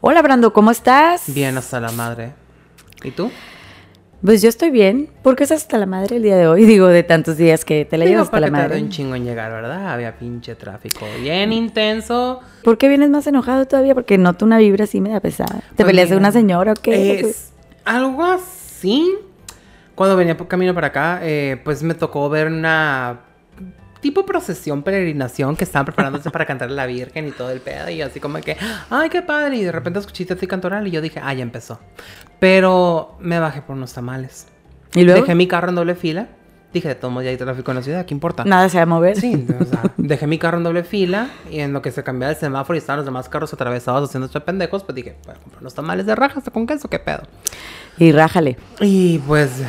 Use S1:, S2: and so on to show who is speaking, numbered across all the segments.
S1: Hola Brando, ¿cómo estás?
S2: Bien hasta la madre. ¿Y tú?
S1: Pues yo estoy bien. ¿Por qué estás hasta la madre el día de hoy? Digo, de tantos días que te la
S2: Digo,
S1: llevas hasta la
S2: porque
S1: madre.
S2: un chingo en llegar, ¿verdad? Había pinche tráfico bien intenso.
S1: ¿Por qué vienes más enojado todavía? Porque noto una vibra así media pesada. ¿Te
S2: Pues
S1: peleaste de una señora o qué?
S2: Es algo así. Cuando venía por camino para acá, eh, pues me tocó ver una tipo procesión, peregrinación que estaban preparándose para cantar a la Virgen y todo el pedo. Y así como que, ay, qué padre. Y de repente escuché así cantoral y yo dije, ah, ya empezó. Pero me bajé por unos tamales.
S1: ¿Y luego?
S2: Dejé mi carro en doble fila. Dije, modos ya hay tráfico en la ciudad, ¿qué importa?
S1: Nada se va a mover.
S2: Sí, o sea, dejé mi carro en doble fila y en lo que se cambiaba el semáforo y estaban los demás carros atravesados haciendo estos pendejos, pues dije, voy a comprar unos tamales de rajas con queso, ¿qué pedo?
S1: Y rájale.
S2: Y pues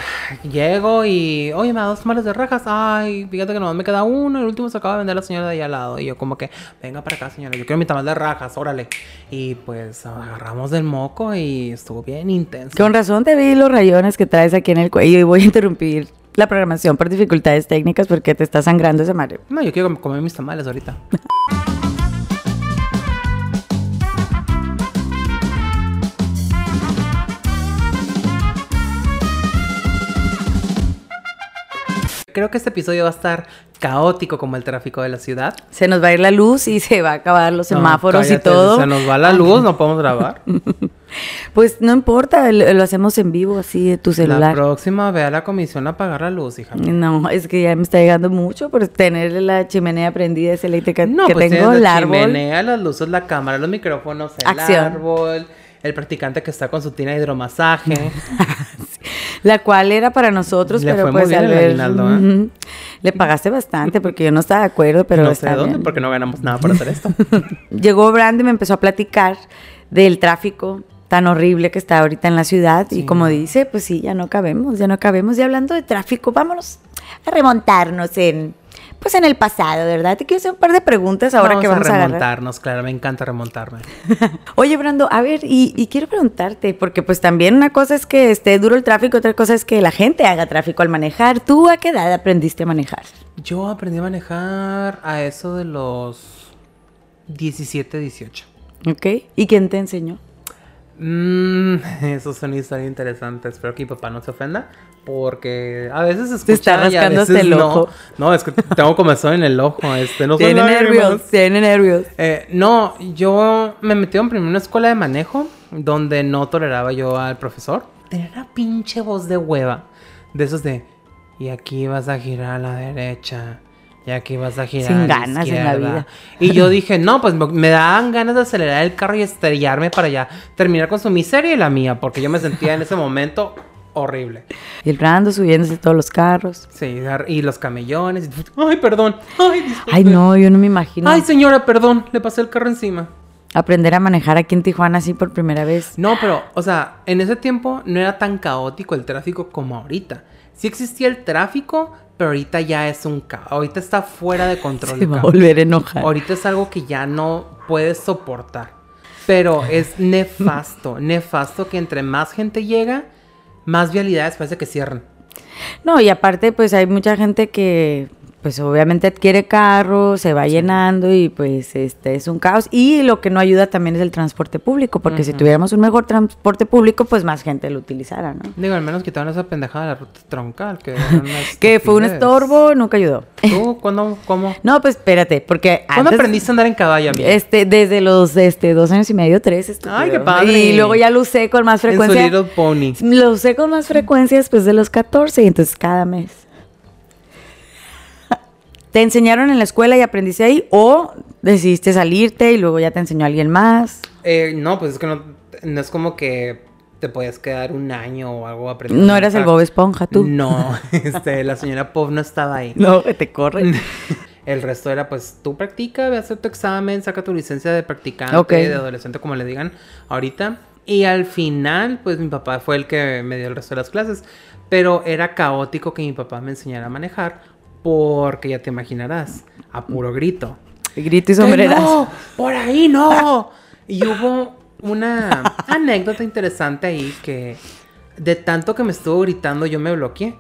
S2: llego y, oye, me da dos tamales de rajas. Ay, fíjate que nomás me queda uno. El último se acaba de vender la señora de ahí al lado. Y yo, como que, venga para acá, señora, yo quiero mi tamal de rajas, órale. Y pues agarramos del moco y estuvo bien intenso.
S1: Con razón te vi los rayones que traes aquí en el cuello y voy a interrumpir la programación por dificultades técnicas porque te está sangrando esa madre.
S2: No, yo quiero comer mis tamales ahorita. Creo que este episodio va a estar caótico como el tráfico de la ciudad.
S1: Se nos va a ir la luz y se va a acabar los
S2: No,
S1: semáforos y todo.
S2: Se nos va la luz, no podemos grabar.
S1: Pues no importa, lo, hacemos en vivo así de tu
S2: La
S1: celular.
S2: próxima ve a la comisión a apagar la luz, hija.
S1: No, es que ya me está llegando mucho por tener la chimenea prendida esa eléctrica
S2: No,
S1: que
S2: pues
S1: tengo, el
S2: la
S1: árbol.
S2: chimenea, las luces, la cámara, los micrófonos, el
S1: Acción.
S2: árbol, el practicante que está con su tina de hidromasaje.
S1: La cual era para nosotros,
S2: Le
S1: pero
S2: fue muy
S1: pues
S2: bien
S1: al
S2: el
S1: ver-
S2: aguinaldo, ¿eh?
S1: Le pagaste bastante porque yo no estaba de acuerdo, pero
S2: no sé
S1: está
S2: de dónde,
S1: bien.
S2: porque no ganamos nada por hacer esto.
S1: Llegó Brandy y me empezó a platicar del tráfico tan horrible que está ahorita en la ciudad y como dice, pues sí, ya no cabemos, ya no cabemos. Y hablando de tráfico, vámonos a remontarnos en pues en el pasado, ¿verdad? Te quiero hacer un par de preguntas ahora que vamos a,
S2: remontarnos, claro, me encanta remontarme.
S1: Oye, Brando, a ver, y, y quiero preguntarte, porque pues también una cosa es que esté duro el tráfico, otra cosa es que la gente haga tráfico al manejar. ¿Tú a qué edad aprendiste a manejar?
S2: Yo aprendí a manejar a eso de los 17, 18.
S1: ¿Ok? ¿Y quién te enseñó?
S2: Mmm, eso es una historia interesante. Espero que mi papá no se ofenda. Porque a veces escucha
S1: Te está
S2: veces
S1: el
S2: no.
S1: ojo.
S2: No, es que tengo comezón en el ojo. Este, no
S1: Tiene nervios, tiene nervios.
S2: Eh, no, yo me metí en primero una escuela de manejo donde no toleraba yo al profesor. Tenía una pinche voz de hueva. De esos de, y aquí vas a girar a la derecha. Y aquí vas a girar
S1: Sin ganas en la
S2: izquierda".
S1: vida.
S2: Y yo dije, no, pues me- daban ganas de acelerar el carro y estrellarme para allá. Terminar con su miseria y la mía. Porque yo me sentía en ese momento horrible.
S1: Y el Brando subiéndose todos los carros.
S2: Sí, y los camellones. Ay, perdón. Ay, disculpe.
S1: Ay, no, yo no me imagino
S2: Ay, señora, perdón. Le pasé el carro encima.
S1: aprender a manejar aquí en Tijuana así por primera vez.
S2: No, pero, o sea, en ese tiempo no era tan caótico el tráfico como ahorita. Sí existía el tráfico, pero ahorita ya es un caos. Ahorita está fuera de control.
S1: Se va a volver a enojar.
S2: Ahorita es algo que ya no puedes soportar. Pero es nefasto, nefasto que entre más gente llega, más vialidades parece que cierran.
S1: No, y aparte, pues hay mucha gente que, pues obviamente adquiere carro, se va llenando y pues este es un caos. Y lo que no ayuda también es el transporte público, porque si tuviéramos un mejor transporte público, pues más gente lo utilizara, ¿no?
S2: Digo, al menos quitaron esa pendejada de la ruta troncal. Que,
S1: fue un estorbo, nunca ayudó.
S2: ¿Tú cuándo, cómo?
S1: No, pues espérate, porque
S2: ¿Cuándo
S1: antes-
S2: aprendiste a andar en caballo, amiga?
S1: Este, desde los este, dos años y medio, tres. estúpido.
S2: Ay, qué padre.
S1: Y luego ya lo usé con más
S2: en su
S1: frecuencia.
S2: Little Pony.
S1: Lo usé con más frecuencia después de los 14 y entonces cada mes. ¿Te enseñaron en la escuela y aprendiste ahí o decidiste salirte y luego ya te enseñó alguien más?
S2: Eh, no, pues es que no, no es como que te podías quedar un año o algo aprendiendo.
S1: No eras el. Bob Esponja tú.
S2: No, este, la señora Pop no estaba ahí.
S1: No, que te corre.
S2: El resto era, pues, tú practica, ve a hacer tu examen, saca tu licencia de practicante, de adolescente, como le digan ahorita. Y al final, pues, mi papá fue el que me dio el resto de las clases. Pero era caótico que mi papá me enseñara a manejar porque ya te imaginarás, a puro grito.
S1: Grito y
S2: ¡Que
S1: sombreras.
S2: no! ¡Por ahí no! Y hubo una anécdota interesante ahí que de tanto que me estuvo gritando yo me bloqueé.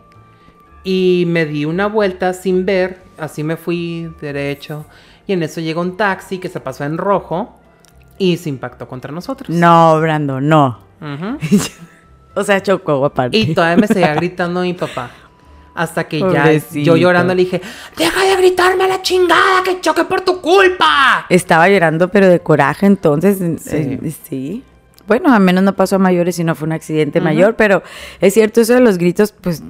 S2: Y me di una vuelta sin ver, así me fui derecho. Y en eso llega un taxi que se pasó en rojo. y se impactó contra nosotros.
S1: No, Brando, no. O sea, chocó aparte.
S2: Y todavía me seguía gritando mi papá. Hasta que ya
S1: Pobrecito.
S2: yo llorando le dije, deja de gritarme a la chingada que choque por tu culpa.
S1: Estaba llorando, pero de coraje, entonces.
S2: Sí.
S1: eh, sí. Bueno, al menos no pasó a mayores y no fue un accidente
S2: Ujú.
S1: mayor, pero es cierto, eso de los gritos, pues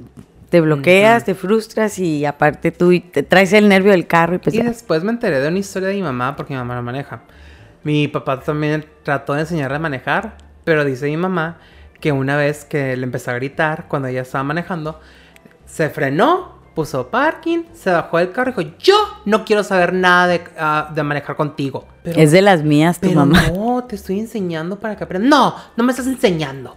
S1: te bloqueas, te frustras y aparte tú te traes el nervio del carro y pues
S2: Y
S1: ya.
S2: después me enteré de una historia de mi mamá, porque mi mamá no maneja. Mi papá también trató de enseñarle a manejar, pero dice mi mamá que una vez que le empezó a gritar cuando ella estaba manejando, se frenó, puso parking, se bajó del carro y dijo, yo no quiero saber nada de, ah, de manejar contigo. Pero,
S1: es de las mías tu
S2: pero
S1: mamá.
S2: no, te estoy enseñando para que aprendas. No, no me estás enseñando.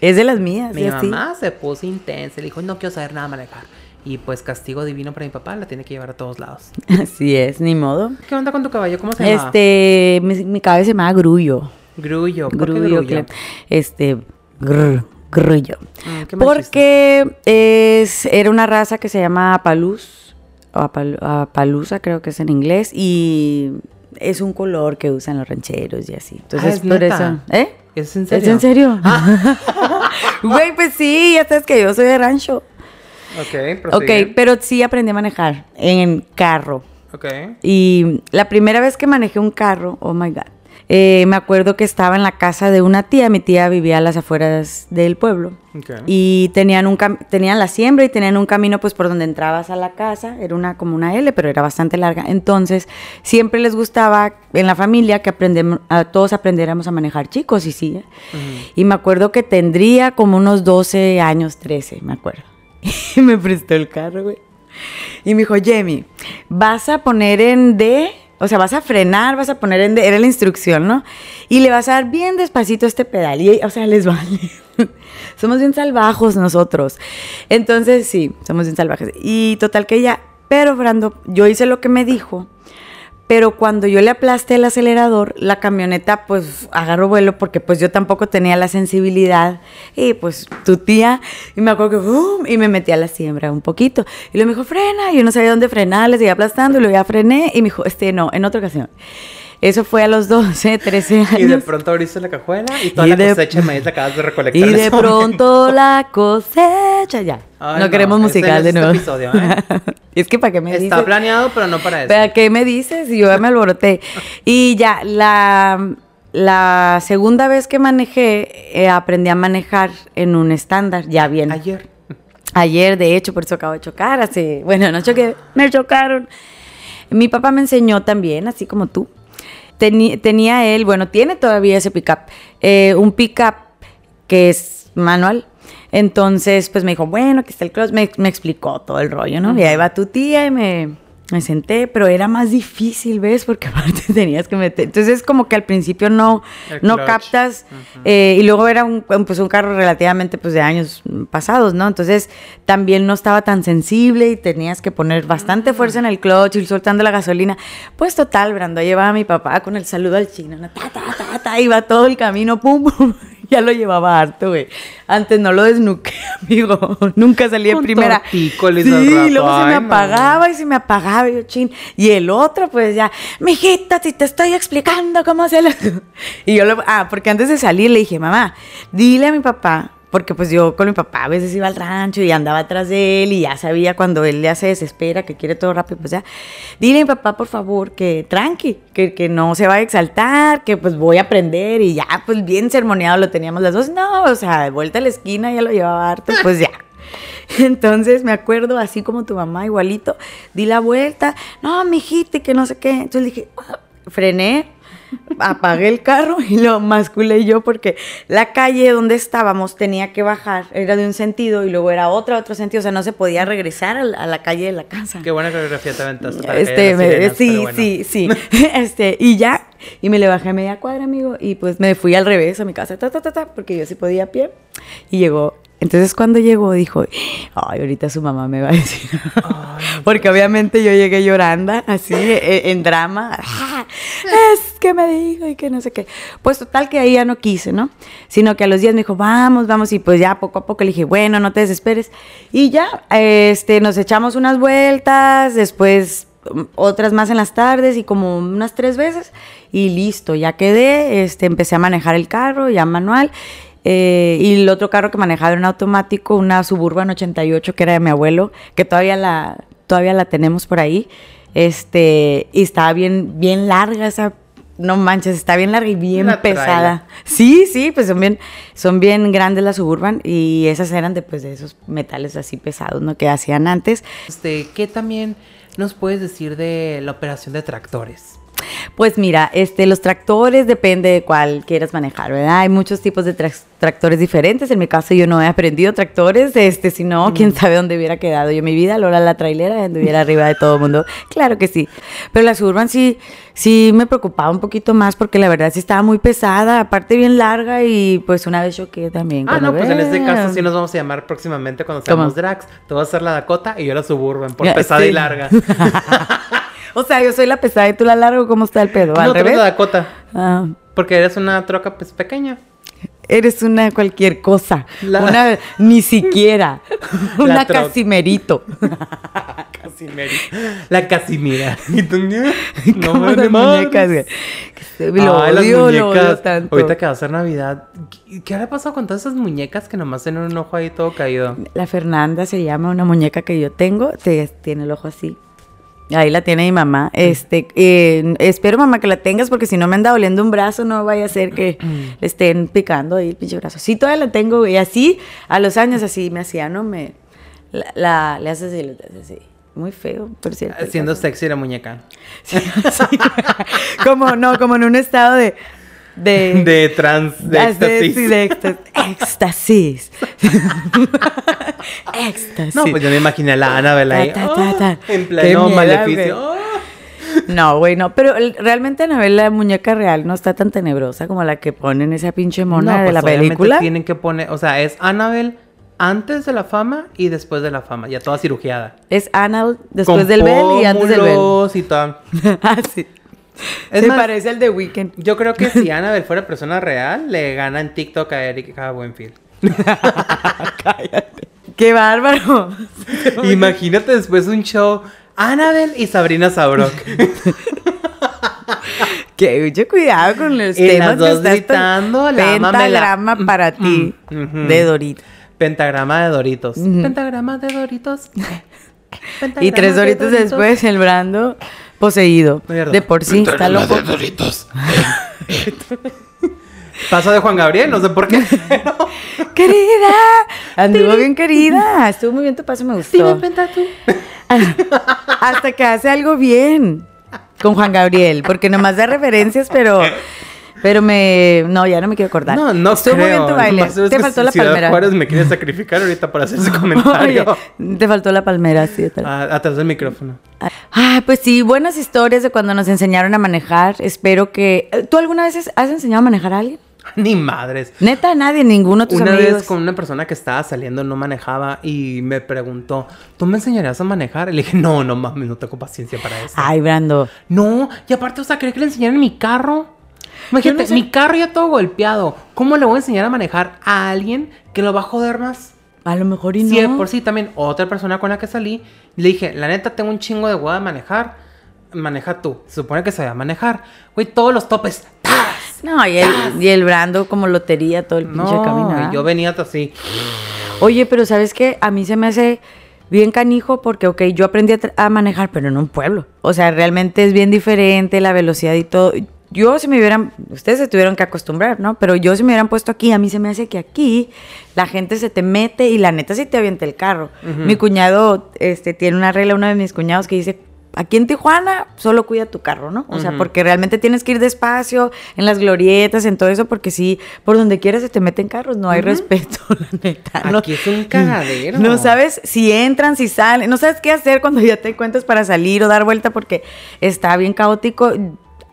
S1: Es de las mías,
S2: Mi
S1: así.
S2: mamá se puso intensa, le dijo, no quiero saber nada de manejar. Y pues castigo divino para mi papá, la tiene que llevar a todos lados.
S1: Así es, ni modo.
S2: ¿Qué onda con tu caballo? ¿Cómo se llama?
S1: Este, mi, mi cabeza se llama Grullo.
S2: Grullo. ¿Por qué
S1: Grullo,
S2: grullo?
S1: claro. Este, grr, Grullo.
S2: Mm, mal
S1: Porque es, era una raza que se llama Apaluz, o Apal- Apalusa creo que es en inglés, y es un color que usan los rancheros y así. Entonces,
S2: Ah, ¿es
S1: por
S2: neta?
S1: eso, ¿eh?
S2: ¿Es en
S1: ¿Es
S2: serio?
S1: en serio? Güey, pues sí, ya sabes que yo soy de rancho.
S2: Ok,
S1: Ok,
S2: prosigue.
S1: pero sí aprendí a manejar en carro.
S2: Ok.
S1: Y la primera vez que manejé un carro, oh my God, eh, me acuerdo que estaba en la casa de una tía, mi tía vivía a las afueras del pueblo.
S2: Ok.
S1: Y tenían un tenían la siembra y tenían un camino pues por donde entrabas a la casa, era una como una L, pero era bastante larga. Entonces, siempre les gustaba en la familia que aprendemos a todos aprendiéramos a manejar chicos y sí. ¿eh? Y me acuerdo que tendría como unos 12 años, 13, me acuerdo. Y me prestó el carro, güey. Y me dijo, Jamie, vas a poner en D, o sea, vas a frenar, vas a poner en D, era la instrucción, ¿no? Y le vas a dar bien despacito este pedal. Y, o sea, les vale. somos bien salvajos nosotros. Entonces, sí, somos bien salvajes. Y total que ya, pero Brando, yo hice lo que me dijo. Pero cuando yo le aplasté el acelerador, la camioneta pues agarró vuelo porque pues yo tampoco tenía la sensibilidad. Y pues tu tía, y me acuerdo que ¡bum! y me metí a la siembra un poquito. Y luego me dijo, frena. Y yo no sabía dónde frenar, le seguía aplastando y luego ya frené. Y me dijo, este no, en otra ocasión. Eso fue a los 12, 13 años.
S2: Y de pronto abriste la cajuela y toda
S1: Y
S2: la
S1: de-
S2: cosecha de maíz la acabas de recolectar.
S1: Y de
S2: momento.
S1: pronto la cosecha ya.
S2: Ay,
S1: no,
S2: no,
S1: queremos musical de
S2: este
S1: nuevo.
S2: episodio, ¿eh?
S1: es que para qué me
S2: Está
S1: dices?
S2: planeado, pero no para eso.
S1: ¿Para qué me dices? Y yo ya me alboroté. Y ya, la, la segunda vez que manejé, eh, aprendí a manejar en un estándar, ya bien.
S2: Ayer.
S1: Ayer, de hecho, por eso acabo de chocar. Hace, bueno, no choqué, me chocaron. Mi papá me enseñó también, así como tú. Tenía él, bueno, tiene todavía ese pickup, eh, un pickup que es manual. Entonces, pues me dijo, bueno, aquí está el clutch, me, me explicó todo el rollo, ¿no? Y ahí va tu tía y me, me senté, pero era más difícil, ¿ves? Porque aparte tenías que meter. Entonces, como que al principio no, no captas. Eh, y luego era un, pues un carro relativamente pues de años pasados, ¿no? Entonces también no estaba tan sensible y tenías que poner bastante fuerza en el clutch, ir soltando la gasolina. Pues total, Brando, llevaba a mi papá con el saludo al chino, ¿no? ta, ta, ta, ta, iba todo el camino, pum, pum. Ya lo llevaba harto, güey. Antes no lo desnuqué, amigo. Nunca salí en primera. Sí, luego se me
S2: no.
S1: apagaba y se me apagaba y yo, chin. Y el otro, pues ya, mijita, si te estoy explicando cómo se lo... Y yo lo... Ah, porque antes de salir le dije, mamá, dile a mi papá, porque pues yo con mi papá a veces iba al rancho y andaba atrás de él y ya sabía cuando él ya se desespera, que quiere todo rápido, pues ya, dile a mi papá, por favor, que tranqui, que, que no se va a exaltar, que pues voy a aprender y ya, pues bien sermoneado lo teníamos las dos. No, o sea, de vuelta a la esquina ya lo llevaba harto, pues ya. Entonces me acuerdo, así como tu mamá, igualito, di la vuelta, no, mijita, que no sé qué. Entonces dije, frené, apagué el carro y lo masculé yo porque la calle donde estábamos tenía que bajar, era de un sentido y luego era otra, otro sentido, o sea, no se podía regresar a la, a la calle de la casa.
S2: Qué buena coreografía te aventaste para
S1: Este, me-
S2: sirenas,
S1: sí,
S2: bueno.
S1: sí, sí. este, y ya, y me le bajé a media cuadra, amigo, y pues me fui al revés a mi casa, ta, ta, ta, ta, porque yo sí podía a pie. Y llegó, entonces cuando llegó dijo, ay, ahorita su mamá me va a decir. porque obviamente yo llegué llorando, así, e- en drama. "Ah, es que me dijo y que no sé qué. Pues total que ahí ya no quise, ¿no? Sino que a los días me dijo, vamos, vamos, y pues ya poco a poco le dije, bueno, no te desesperes. Y ya, este, nos echamos unas vueltas, después otras más en las tardes y como unas tres veces y listo, ya quedé, este, empecé a manejar el carro ya manual eh, y el otro carro que manejaba era un automático, una Suburban 88 que era de mi abuelo, que todavía la, todavía la tenemos por ahí, este, y estaba bien, bien larga esa no manches, está bien larga y bien pesada. Sí, sí, pues son bien, son bien grandes las Suburban y esas eran de, pues, de esos metales así pesados, ¿no? Que hacían antes.
S2: Este, ¿qué también nos puedes decir de la operación de tractores?
S1: Pues mira, este, los tractores depende de cuál quieras manejar, ¿verdad? Hay muchos tipos de tractores diferentes. En mi caso yo no he aprendido tractores, este, si no, quién sabe dónde hubiera quedado yo mi vida. Lola la trailera, anduviera arriba de todo el mundo. Claro que sí. Pero la Suburban sí, sí me preocupaba un poquito más porque la verdad sí estaba muy pesada, aparte bien larga y pues una vez choqué también.
S2: Ah, no, pues en este caso sí nos vamos a llamar próximamente cuando seamos drags. Tú vas a ser la Dakota y yo la Suburban por pesada y larga.
S1: O sea, yo soy la pesada y tú la largo, ¿cómo está el pedo?
S2: ¿Al no, revés? Dakota. Ah. Porque eres una troca pues pequeña.
S1: Eres una cualquier cosa. Una ni siquiera. una casimerito.
S2: casimerito. La casimira. ¿Y tú?
S1: No me las muñecas, Lo odio, lo odio tanto.
S2: Ahorita que va a ser Navidad, ¿qué ha pasado con todas esas muñecas que nomás tienen un ojo ahí todo caído?
S1: La Fernanda se llama una muñeca que yo tengo, tiene el ojo así. Ahí la tiene mi mamá. Este, eh, espero, mamá, que la tengas porque si no me anda doliendo un brazo, no vaya a ser que le estén picando ahí el pinche brazo. Sí, todavía la tengo, y así, a los años así me hacía, ¿no? Me, la, le haces así, le haces así. Muy feo, por cierto.
S2: Siendo sexy la muñeca.
S1: Sí, como, no, como en un estado de, de,
S2: de trans, de éxtasis.
S1: De éxtasis. éxtasis.
S2: No, pues yo me imaginé a la Annabelle ahí. Oh, en pleno maleficio.
S1: No, güey, no. Pero realmente Annabelle, la muñeca real, no está tan tenebrosa como la que ponen esa pinche mona de pues la película.
S2: tienen que poner, o sea, es Annabelle antes de la fama y después de la fama, ya toda cirugiada.
S1: Es Annabelle después del Bell y antes del Bell.
S2: y tal.
S1: ah, sí. Es Se parece al de Weekend.
S2: Yo creo que si Annabelle fuera persona real, le gana en TikTok a Erika Buenfield.
S1: Cállate. ¡Qué bárbaro!
S2: Imagínate después un show Annabelle y Sabrina Sabrok.
S1: que mucho cuidado con los temas las dos que gritando, la pentagrama para ti de Doritos.
S2: Pentagrama de Doritos. Pentagrama de Doritos.
S1: y tres Doritos, después el Brando poseído. De por sí, está loco. De
S2: Doritos. Pasó de Juan Gabriel, no sé por qué.
S1: querida, anduvo bien querida. Estuvo muy bien tu paso, me gustó.
S2: tú.
S1: Hasta que hace algo bien con Juan Gabriel, porque nomás da referencias, pero pero me. No, ya no me quiero acordar.
S2: No, no
S1: Estuvo
S2: muy
S1: bien tu baile. Te faltó la Ciudad palmera.
S2: Juárez me quiere sacrificar ahorita para hacer ese comentario.
S1: te faltó la palmera, sí.
S2: Ah, atrás del micrófono.
S1: Ah, pues sí, buenas historias de cuando nos enseñaron a manejar. Espero que. ¿Tú alguna vez has enseñado a manejar a alguien?
S2: Ni madres.
S1: Neta, nadie, ninguno de tus
S2: una vez con una persona que estaba saliendo no manejaba y me preguntó, ¿tú me enseñarías a manejar? Y le dije, no, no mames, no tengo paciencia para eso.
S1: Ay, Brando.
S2: No, y aparte, o sea, ¿crees que le enseñaran mi carro? Imagínate, mi carro ya todo golpeado. ¿Cómo le voy a enseñar a manejar a alguien que lo va a joder más?
S1: A lo mejor y no.
S2: Sí, por sí también otra persona con la que salí. Le dije, la neta, tengo un chingo de hueá de manejar. Maneja tú. Se supone que se va a manejar. Güey, todos los topes.
S1: No, y el, y el Brando como lotería todo el pinche no, camino.
S2: yo venía así.
S1: Oye, pero ¿sabes qué? A mí se me hace bien canijo porque, ok, yo aprendí a, manejar, pero en un pueblo. O sea, realmente es bien diferente la velocidad y todo yo si me hubieran, ustedes se tuvieron que acostumbrar, ¿no? Pero yo si me hubieran puesto aquí, a mí se me hace que aquí la gente se te mete y la neta sí te avienta el carro. Mi cuñado este, tiene una regla, uno de mis cuñados que dice, aquí en Tijuana solo cuida tu carro, ¿no? O sea, porque realmente tienes que ir despacio, en las glorietas, en todo eso, porque si por donde quieras se te meten carros, no hay respeto, la neta.
S2: Aquí es un cagadero.
S1: No sabes si entran, si salen, no sabes qué hacer cuando ya te encuentras para salir o dar vuelta porque está bien caótico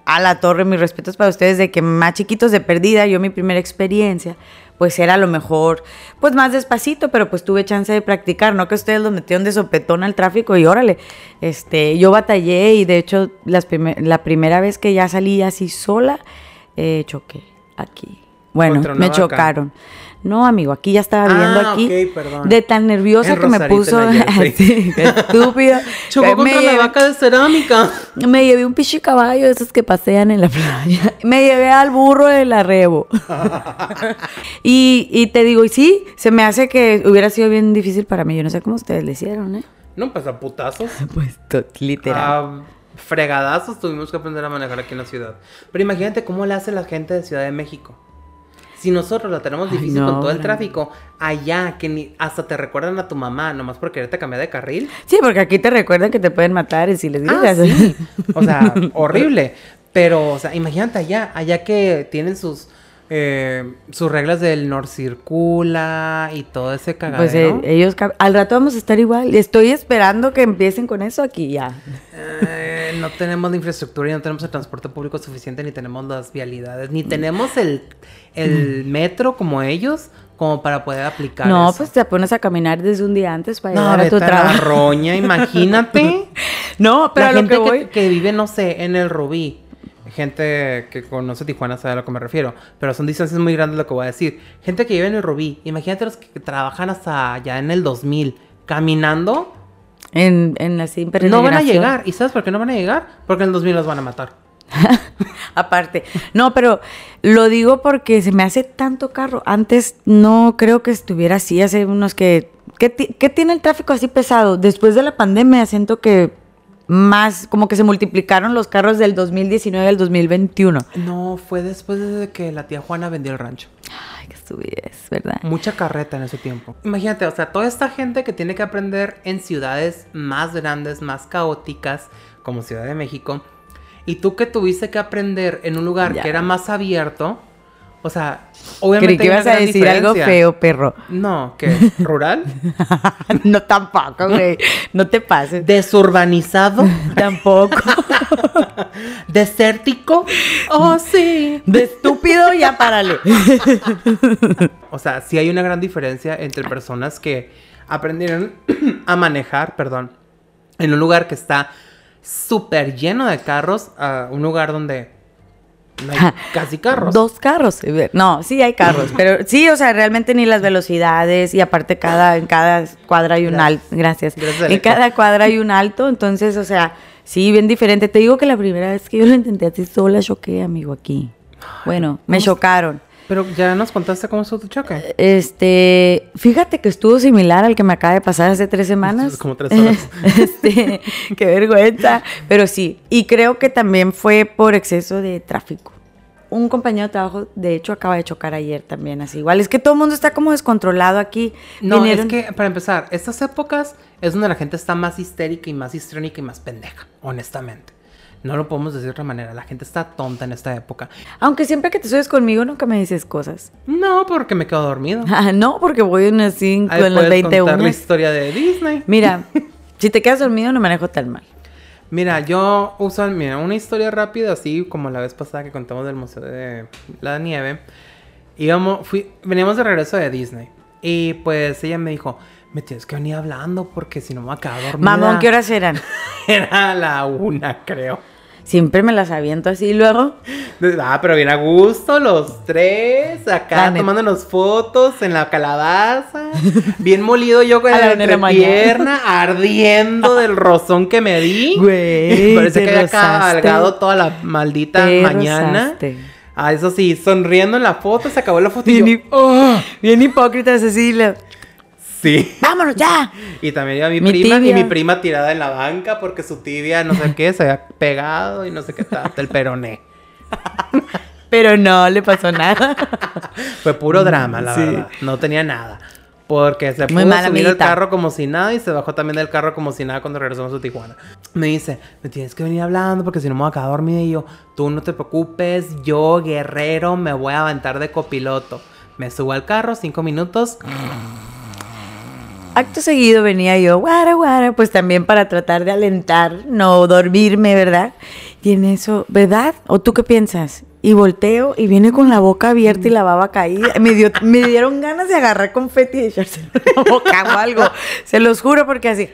S1: a la torre, mis respetos para ustedes, de que más chiquitos de perdida, yo mi primera experiencia, pues era a lo mejor, pues más despacito, pero pues tuve chance de practicar, no que ustedes los metieron de sopetón al tráfico y órale, este, yo batallé y de hecho las la primera vez que ya salí así sola, eh, choqué aquí Bueno, me chocaron. No, amigo, aquí ya estaba viendo
S2: Ah,
S1: aquí.
S2: ok, perdón.
S1: De tan nerviosa
S2: En
S1: que me puso.
S2: la
S1: así, estúpido.
S2: Chocó
S1: Me
S2: contra la
S1: llevé-
S2: vaca de cerámica.
S1: Me llevé un pichi caballo esos que pasean en la playa. Me llevé al burro del arrebo. y, y te digo, y sí, se me hace que hubiera sido bien difícil para mí. Yo no sé cómo ustedes le hicieron, ¿eh?
S2: No, pues a putazos.
S1: Pues literal.
S2: A fregadazos tuvimos que aprender a manejar aquí en la ciudad. Pero imagínate cómo le hace la gente de Ciudad de México. Si nosotros la tenemos
S1: Ay,
S2: difícil
S1: no,
S2: con todo el tráfico, allá que ni hasta te recuerdan a tu mamá, nomás por quererte cambiar de carril.
S1: Sí, porque aquí te recuerdan que te pueden matar y si les
S2: Ah,
S1: digas.
S2: sí. O sea, horrible. Pero, o sea, imagínate allá, allá que tienen sus eh, sus reglas del Nor Circula y todo ese cagadero.
S1: Pues eh, ellos, al rato vamos a estar igual. Estoy esperando que empiecen con eso aquí ya.
S2: Eh, no tenemos la infraestructura y no tenemos el transporte público suficiente, ni tenemos las vialidades, ni tenemos el, el metro como ellos, como para poder aplicar
S1: No,
S2: eso.
S1: pues te pones a caminar desde un día antes para
S2: no,
S1: llegar a tu trabajo.
S2: roña, imagínate.
S1: No, pero
S2: la
S1: a lo
S2: gente
S1: que
S2: que,
S1: voy.
S2: que vive, no sé, en el Rubí. Gente que conoce Tijuana sabe a lo que me refiero. Pero son distancias muy grandes lo que voy a decir. Gente que vive en el Rubí. Imagínate los que trabajan hasta allá en el 2000. Caminando.
S1: En, en así,
S2: No van a llegar. ¿Y sabes por qué no van a llegar? Porque en el 2000 los van a matar.
S1: Aparte. No, pero lo digo porque se me hace tanto carro. Antes no creo que estuviera así. Hace unos que. ¿Qué, ti- qué tiene el tráfico así pesado? Después de la pandemia siento que más, como que se multiplicaron los carros del 2019 al 2021.
S2: No, fue después de que la tía Juana vendió el rancho.
S1: Ay, qué estupidez, ¿verdad?
S2: Mucha carreta en ese tiempo. Imagínate, o sea, toda esta gente que tiene que aprender en ciudades más grandes, más caóticas, como Ciudad de México, y tú que tuviste que aprender en un lugar
S1: Ya.
S2: que era más abierto, o sea,
S1: Creí
S2: obviamente
S1: que
S2: hay una
S1: ibas a decir algo feo, perro.
S2: No, ¿qué? ¿Rural?
S1: no, tampoco, güey. No te pases.
S2: ¿Desurbanizado?
S1: Tampoco.
S2: ¿Desértico? Oh, sí.
S1: De estúpido, ya párale.
S2: O sea, sí hay una gran diferencia entre personas que aprendieron a manejar, perdón, en un lugar que está súper lleno de carros, a un lugar donde no hay casi carros.
S1: Dos carros. No, sí hay carros, pero sí, o sea, realmente ni las velocidades y aparte cada en cada cuadra hay un
S2: Gracias.
S1: alto, gracias.
S2: Gracias,
S1: en cada cuadra hay un alto, entonces, o sea, sí, bien diferente. Te digo que la primera vez que yo lo intenté así sola choqué, amigo, aquí. Bueno, me chocaron.
S2: Pero ya nos contaste cómo estuvo tu choque.
S1: Este, fíjate que estuvo similar al que me acaba de pasar hace tres semanas.
S2: Como tres horas.
S1: este, qué vergüenza. Pero sí, y creo que también fue por exceso de tráfico. Un compañero de trabajo, de hecho, acaba de chocar ayer también, así igual. Es que todo el mundo está como descontrolado aquí.
S2: No,
S1: Vinieron-
S2: es que para empezar, estas épocas es donde la gente está más histérica y más histriónica y más pendeja, honestamente. No lo podemos decir de otra manera. La gente está tonta en esta época.
S1: Aunque siempre que te subes conmigo nunca me dices cosas.
S2: No, porque me quedo dormido.
S1: Ah, no, porque voy en
S2: Ahí
S1: con las
S2: puedes
S1: 20
S2: contar la historia de Disney.
S1: Mira, si te quedas dormido no manejo tan mal.
S2: Mira, yo uso, mira, una historia rápida, así como la vez pasada que contamos del Museo de la Nieve. Íbamos, fui, veníamos de regreso de Disney. Y pues ella me dijo, me tienes que venir hablando porque si no me acabo dormida.
S1: Mamón, ¿qué horas eran?
S2: Era la una, creo.
S1: Siempre me las aviento así y luego.
S2: Ah, pero bien a gusto, los tres, acá tomándonos fotos en la calabaza. Bien molido yo con
S1: la
S2: la entrepierna, ardiendo del rozón que me di.
S1: Güey,
S2: Parece que había cabalgado toda la maldita
S1: Te
S2: mañana.
S1: rozaste.
S2: Ah, eso sí, sonriendo en la foto, se acabó la foto y
S1: Bien,
S2: yo, "Oh".
S1: bien hipócrita, Cecilia.
S2: Sí.
S1: ¡Vámonos ya!
S2: Y también iba mi,
S1: Mi
S2: prima
S1: tibia.
S2: y mi prima tirada en la banca porque su tibia no sé qué se había pegado y no sé qué tal, del peroné.
S1: Pero no le pasó nada.
S2: Fue puro drama, la
S1: Sí.
S2: verdad. No tenía nada. Porque se
S1: Muy
S2: pudo
S1: mal,
S2: subir al carro como si nada y se bajó también del carro como si nada cuando regresamos a Tijuana. Me dice, me tienes que venir hablando porque si no me voy a quedar dormida. Y yo, tú no te preocupes, yo, guerrero, me voy a aventar de copiloto. Me subo al carro, cinco minutos.
S1: Acto seguido venía yo, guara, guara, pues también para tratar de alentar, no dormirme, ¿verdad? Y en eso, ¿verdad? ¿O tú qué piensas? Y volteo y viene con la boca abierta y la baba caída. Me, dio, me dieron ganas de agarrar confeti y echárselo en la boca o algo. Se los juro porque así.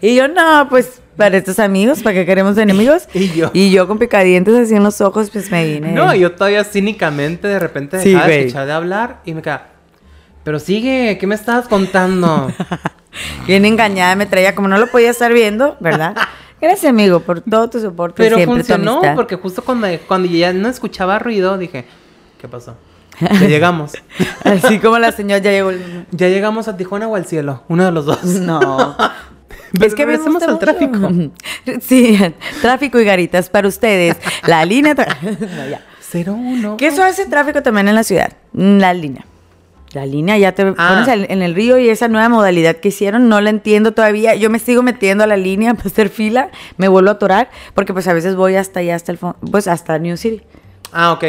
S1: Y yo, no, pues para estos amigos, ¿para qué queremos enemigos?
S2: Y yo.
S1: Y yo con picadientes así en los ojos, pues me vine.
S2: No, yo todavía cínicamente de repente
S1: Sí,
S2: dejaba de
S1: güey.
S2: escuchar de hablar y me quedaba. Pero sigue, ¿qué me estabas contando?
S1: Bien engañada, me traía, como no lo podía estar viendo, ¿verdad? Gracias, amigo, por todo tu soporte.
S2: Pero
S1: siempre,
S2: funcionó, porque justo cuando, cuando ya no escuchaba ruido, dije, ¿qué pasó? Ya llegamos.
S1: Así como la señora ya llegó. el-
S2: ya llegamos a Tijuana o al cielo, uno de los dos.
S1: No.
S2: Pero
S1: es que
S2: regresemos al tráfico.
S1: Sí, tráfico y garitas para ustedes. La línea. No, ya.
S2: 01.
S1: ¿Qué eso hace tráfico también en la ciudad? Mm, La línea. La línea, ya te
S2: Ah.
S1: pones al- en el río y esa nueva modalidad que hicieron, no la entiendo todavía. Yo me sigo metiendo a la línea para hacer fila, me vuelvo a atorar, porque pues a veces voy hasta allá, hasta el pues hasta New City.
S2: Ah, ok.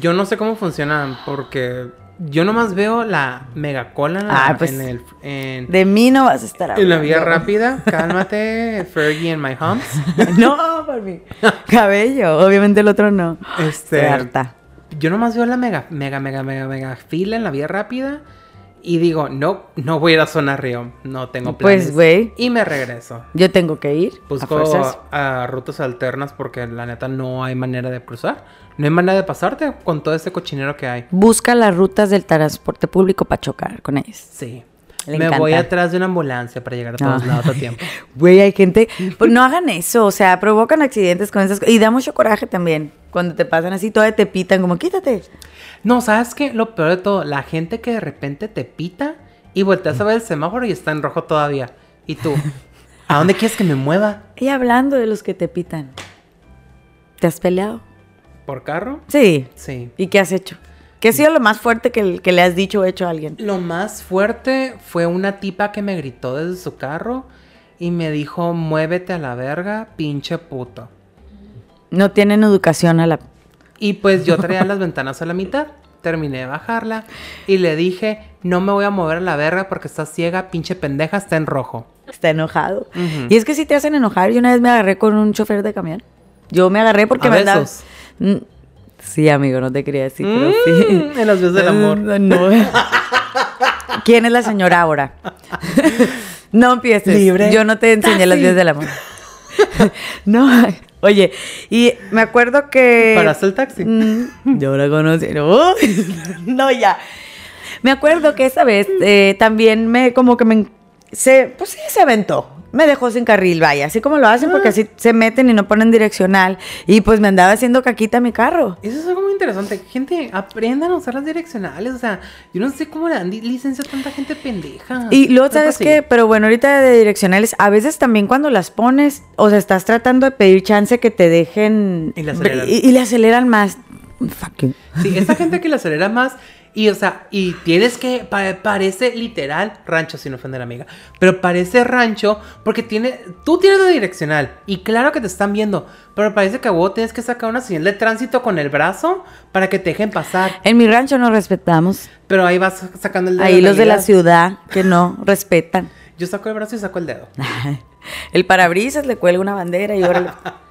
S2: Yo no sé cómo funcionan porque yo nomás veo la megacola en la,
S1: Ah, pues,
S2: en el, en,
S1: De mí no vas a estar
S2: en la vía rápida. Cálmate, Fergie and my humps.
S1: no, por mi cabello. Obviamente el otro no.
S2: Este,
S1: Estoy harta.
S2: Yo nomás veo la mega, mega, mega, mega, mega fila en la vía rápida y digo, no, no voy a ir a Zona Río, no tengo planes.
S1: Pues, güey.
S2: Y me regreso.
S1: Yo tengo que ir.
S2: Busco a rutas alternas porque la neta no hay manera de cruzar. No hay manera de pasarte con todo este cochinero que hay.
S1: Busca las rutas del transporte público para chocar con ellos.
S2: Sí.
S1: Le
S2: me
S1: encanta.
S2: voy atrás de una ambulancia para llegar a todos lados a tiempo.
S1: Güey, hay gente. Pues no hagan eso. O sea, provocan accidentes con esas cosas. Y da mucho coraje también. Cuando te pasan así, todavía te pitan, como quítate.
S2: No, ¿sabes qué? Lo peor de todo, la gente que de repente te pita y volteas a ver el semáforo y está en rojo todavía. Y tú, ¿a dónde quieres que me mueva?
S1: Y hablando de los que te pitan, ¿te has peleado?
S2: ¿Por carro?
S1: Sí.
S2: Sí.
S1: ¿Y qué has hecho? ¿Qué ha sido lo más fuerte que, que le has dicho o hecho a alguien?
S2: Lo más fuerte fue una tipa que me gritó desde su carro y me dijo, muévete a la verga, pinche puto.
S1: No tienen educación a la.
S2: Y pues yo traía las ventanas a la mitad. Terminé de bajarla y le dije, no me voy a mover a la verga porque está ciega, pinche pendeja, está en rojo.
S1: Está enojado. Y es que si te hacen enojar, yo una vez me agarré con un chofer de camión. Yo me agarré porque
S2: ¿A
S1: me andaba- Sí, amigo, no te quería decir, pero sí.
S2: Mm, en los besos del amor.
S1: No. ¿Quién es la señora ahora? no empieces.
S2: Libre.
S1: Yo no te enseñé las vías del amor. no, oye, y me acuerdo que...
S2: ¿Paraste el taxi?
S1: Mm, yo la conocí. No, no, ya. Me acuerdo que esa vez eh, también me, como que me, se, pues sí, se aventó. Me dejó sin carril, vaya, así como lo hacen, porque así se meten y no ponen direccional. Y pues me andaba haciendo caquita mi carro.
S2: Eso es algo muy interesante. Gente, aprendan a usar las direccionales. O sea, yo no sé cómo le dan licencia a tanta gente pendeja.
S1: Y luego, ¿sabes qué? Pero bueno, ahorita de direccionales, a veces también cuando las pones, o sea, estás tratando de pedir chance que te dejen...
S2: Y le aceleran.
S1: Y, y le aceleran más. Fuck you.
S2: Sí, esa gente que le acelera más. Y, o sea, y tienes que. pa- parece literal rancho, sin ofender amiga. Pero parece rancho porque tiene. Tú tienes la direccional. Y claro que te están viendo. Pero parece que vos tienes que sacar una señal de tránsito con el brazo para que te dejen pasar.
S1: En mi rancho no respetamos.
S2: Pero ahí vas sacando el dedo.
S1: Ahí los de la ciudad que no respetan.
S2: Yo saco el brazo y saco el dedo.
S1: El parabrisas le cuelga una bandera y órale.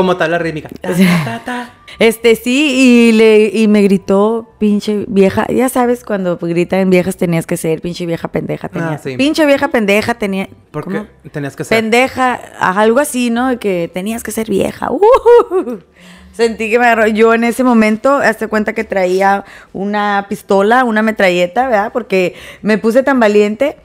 S2: Como tabla rítmica. Ta, ta, ta, ta.
S1: Este sí, y le y me gritó, pinche vieja. Ya sabes, cuando gritan viejas tenías que ser pinche vieja pendeja.
S2: Ah, sí.
S1: Pinche vieja pendeja tenía.
S2: Porque
S1: ¿cómo?
S2: tenías que ser.
S1: Pendeja, algo así, ¿no? Que tenías que ser vieja. Uh, sentí que me agarró. Yo en ese momento, hazte cuenta que traía una pistola, una metralleta, ¿verdad? Porque me puse tan valiente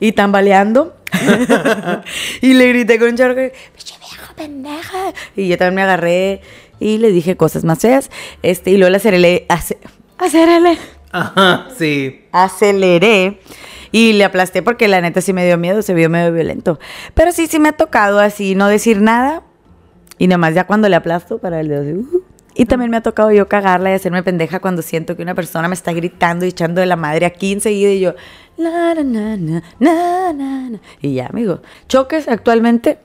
S1: y tambaleando. y le grité con un pinche vieja pendeja. Y yo también me agarré y le dije cosas más feas. Este, y luego le aceleré, ace- aceleré
S2: Ajá, sí.
S1: aceleré y le aplasté porque la neta sí me dio miedo, se vio medio violento. Pero sí, sí me ha tocado así no decir nada y nomás ya cuando le aplasto para el dedo así, "Uh". Y también me ha tocado yo cagarla y hacerme pendeja cuando siento que una persona me está gritando y echando de la madre aquí enseguida y yo, na, na, na. Y ya, amigo. Choques actualmente